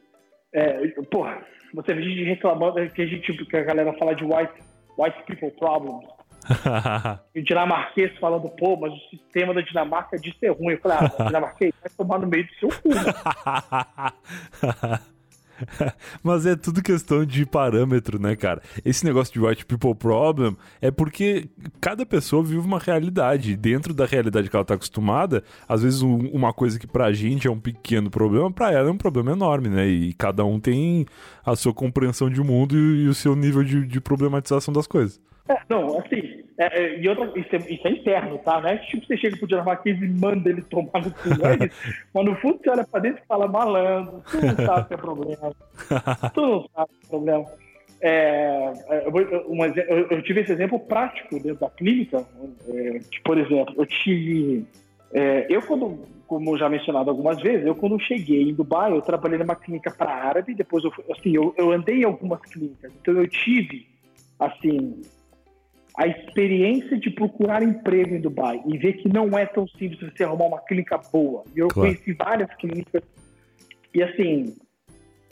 é, porra, você vê gente reclamando que a gente que a galera fala de white, white people problems. [laughs] E o dinamarquês falando, pô, mas o sistema da Dinamarca diz ser ruim. Eu falei, ah, [laughs] dinamarquês, vai tomar no meio do seu cu. [laughs] [laughs] Mas é tudo questão de parâmetro, né, cara? Esse negócio de white people problem é porque cada pessoa vive uma realidade. Dentro da realidade que ela tá acostumada, às vezes um- uma coisa que pra gente é um pequeno problema, pra ela é um problema enorme, né? E cada um tem a sua compreensão de mundo e, e o seu nível de, de problematização das coisas. É, não, assim, é, é, e outra, isso, é, isso é interno, tá? Não é que tipo, você chega pro dinamarquês e manda ele tomar no cu, é isso. [laughs] Mas no fundo você olha pra dentro e fala, malandro, tu não sabe que é problema. [laughs] Tu não sabe que é problema. É, é, eu, vou- eu- eu- tive esse exemplo prático dentro da clínica, é, por exemplo, eu tive. é, eu, quando, como já mencionado algumas vezes, eu quando cheguei em Dubai, eu trabalhei numa clínica para árabe, depois eu, assim, eu, eu andei em algumas clínicas, então eu tive, assim, a experiência de procurar emprego em Dubai e ver que não é tão simples você arrumar uma clínica boa. Eu Claro. conheci várias clínicas e assim,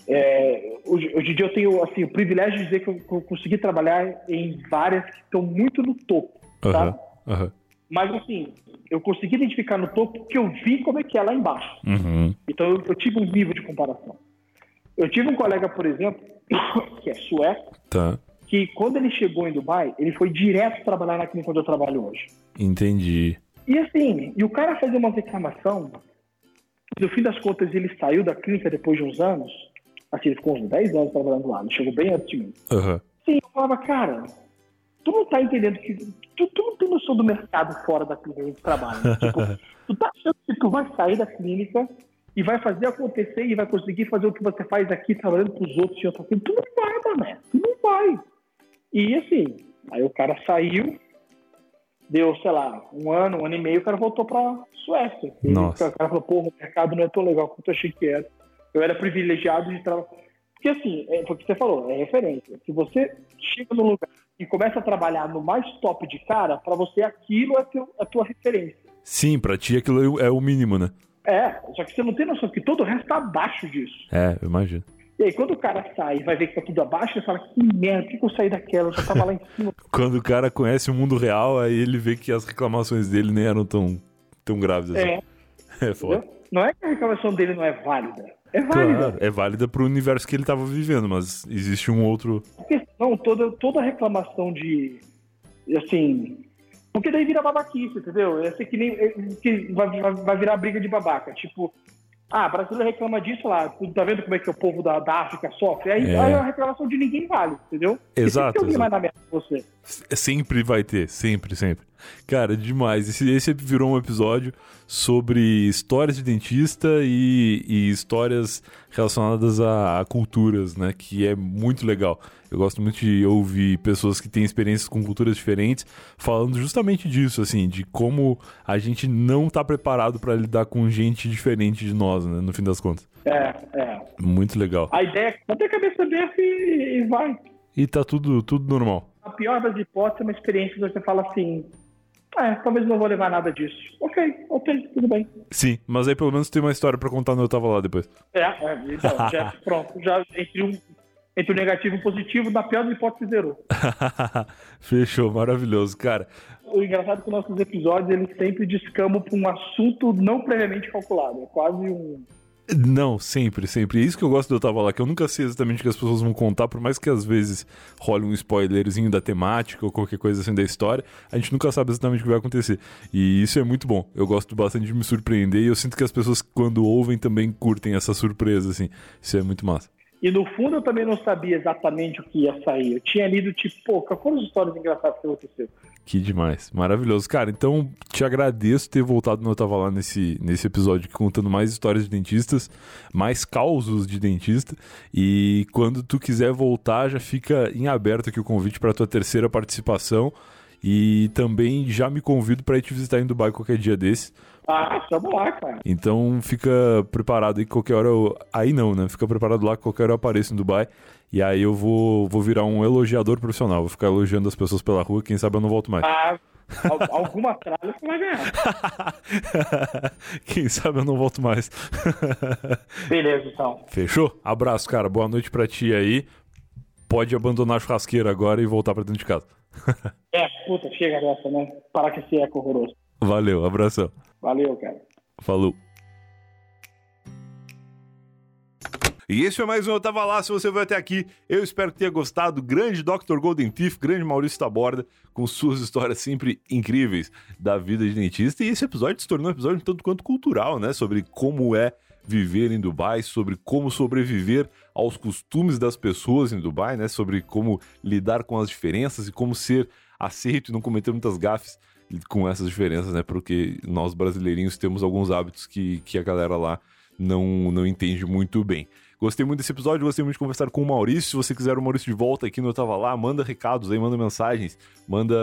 é, hoje, hoje em dia eu tenho assim, o privilégio de dizer que eu, que eu consegui trabalhar em várias que estão muito no topo, tá? aham. Mas assim, eu consegui identificar no topo porque eu vi como é que é lá embaixo. Uhum. Então eu, eu tive um nível de comparação. Eu tive um colega, por exemplo, [coughs] que é sueco, Tá. Que quando ele chegou em Dubai, ele foi direto trabalhar na clínica onde eu trabalho hoje. Entendi. E assim, e o cara fazia uma reclamação, no fim das contas ele saiu da clínica depois de uns anos, assim, ele ficou uns 10 anos trabalhando lá, ele chegou bem antes de mim. Aham. Sim, eu falava, cara, tu não tá entendendo que. Tu, tu não tem noção do mercado fora da clínica de trabalho. né? tipo, [laughs] tu tá achando que tu vai sair da clínica e vai fazer acontecer e vai conseguir fazer o que você faz aqui trabalhando pros outros em outra clínica. Tu não vai, mané. Tu não vai. E assim, aí o cara saiu, deu, sei lá, um ano, um ano e meio, o cara voltou pra Suécia. E Nossa. O cara falou, porra, o mercado não é tão legal quanto eu achei que era. Eu era privilegiado de trabalhar. Porque assim, é, foi o que você falou, é referência. Se você chega num lugar e começa a trabalhar no mais top de cara, pra você aquilo é teu, a tua referência. Sim, pra ti aquilo é o mínimo, né? É, só que você não tem noção que todo o resto tá abaixo disso. É, eu imagino. E aí, quando o cara sai e vai ver que tá tudo abaixo, ele fala, que merda, por que que eu saí daquela? Eu já tava lá em cima. [laughs] Quando o cara conhece o mundo real, aí ele vê que as reclamações dele nem eram tão, tão graves assim. É, [laughs] É foda. entendeu? Não é que a reclamação dele não é válida. É válida. Claro, é válida pro universo que ele tava vivendo, mas existe um outro. Porque senão toda, toda reclamação de. Assim. Porque daí vira babaquice, entendeu? É assim que nem. é, que vai, vai, vai virar briga de babaca. Tipo, Ah, brasileiro reclama disso lá. Tá vendo como é que o povo da, da África sofre? Aí, É. aí a reclamação de ninguém vale, entendeu? Exato, Porque alguém exato. mais na merda você. Sempre vai ter, sempre, sempre. Cara, demais. Esse, esse virou um episódio sobre histórias de dentista e, e histórias relacionadas a, a culturas, né? Que é muito legal. Eu gosto muito de ouvir pessoas que têm experiências com culturas diferentes falando justamente disso, assim, de como a gente não tá preparado para lidar com gente diferente de nós, né? No fim das contas. É, é. Muito legal. A ideia é manter a cabeça aberta e, e vai. E tá tudo, tudo normal. A pior das hipóteses é uma experiência que você fala assim. É, talvez não vou levar nada disso. Ok, ok, tudo bem. Sim, mas aí pelo menos tem uma história para contar no Eu Tava Lá depois. É, é então, já, [laughs] pronto. Já entre, um, entre o negativo e o positivo, na pior das hipóteses, zerou. [laughs] Fechou, maravilhoso, cara. O engraçado é que nossos episódios eles sempre descamam para um assunto não previamente calculado. É quase um. Não, sempre, sempre. É isso que eu gosto do Eu Tava Lá, que eu nunca sei exatamente o que as pessoas vão contar, por mais que às vezes role um spoilerzinho da temática ou qualquer coisa assim da história, a gente nunca sabe exatamente o que vai acontecer. E isso é muito bom. Eu gosto bastante de me surpreender e eu sinto que as pessoas, quando ouvem, também curtem essa surpresa, assim. Isso é muito massa. E no fundo eu também não sabia exatamente o que ia sair. Eu tinha lido, tipo, pô, quais foram as histórias engraçadas que aconteceu? Que demais. Maravilhoso. Cara, então te agradeço ter voltado no Eu Tava Lá nesse, nesse episódio contando mais histórias de dentistas, mais causos de dentista. E quando tu quiser voltar, já fica em aberto aqui o convite para tua terceira participação. E também já me convido para ir te visitar em Dubai qualquer dia desse. Ah, vamos lá, cara. Então fica preparado aí que qualquer hora eu... Aí não, né? Fica preparado lá que qualquer hora eu apareço em Dubai. E aí eu vou, vou virar um elogiador profissional. Vou ficar elogiando as pessoas pela rua. Quem sabe eu não volto mais. Ah, al- alguma tralha você vai ganhar. [laughs] Quem sabe eu não volto mais. [laughs] Beleza, então. Fechou? Abraço, cara. Boa noite pra ti aí. Pode abandonar a churrasqueira agora e voltar pra dentro de casa. [laughs] É, puta, chega dessa, né? Parar com esse eco horroroso. Valeu, abração. Valeu, cara. Falou. E esse foi mais um Eu Tava Lá. Se você veio até aqui, eu espero que tenha gostado. Grande Dr. Golden Teeth, grande Maurício Taborda, com suas histórias sempre incríveis da vida de dentista. E esse episódio se tornou um episódio tanto quanto cultural, né? Sobre como é viver em Dubai, sobre como sobreviver aos costumes das pessoas em Dubai, né? Sobre como lidar com as diferenças e como ser aceito e não cometer muitas gafes com essas diferenças, né? Porque nós brasileirinhos temos alguns hábitos que, que a galera lá não, não entende muito bem. Gostei muito desse episódio, gostei muito de conversar com o Maurício. Se você quiser o Maurício de volta aqui no Eu Tava Lá, manda recados aí, manda mensagens, manda,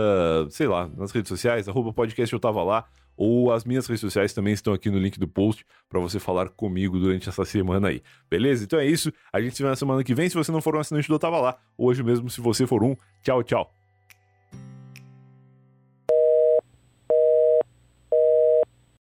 sei lá, nas redes sociais, arroba podcast Eu Tava Lá, ou as minhas redes sociais também estão aqui no link do post para você falar comigo durante essa semana aí. Beleza? Então é isso. A gente se vê na semana que vem. Se você não for um assinante do Eu Tava Lá, hoje mesmo, se você for um, tchau, tchau.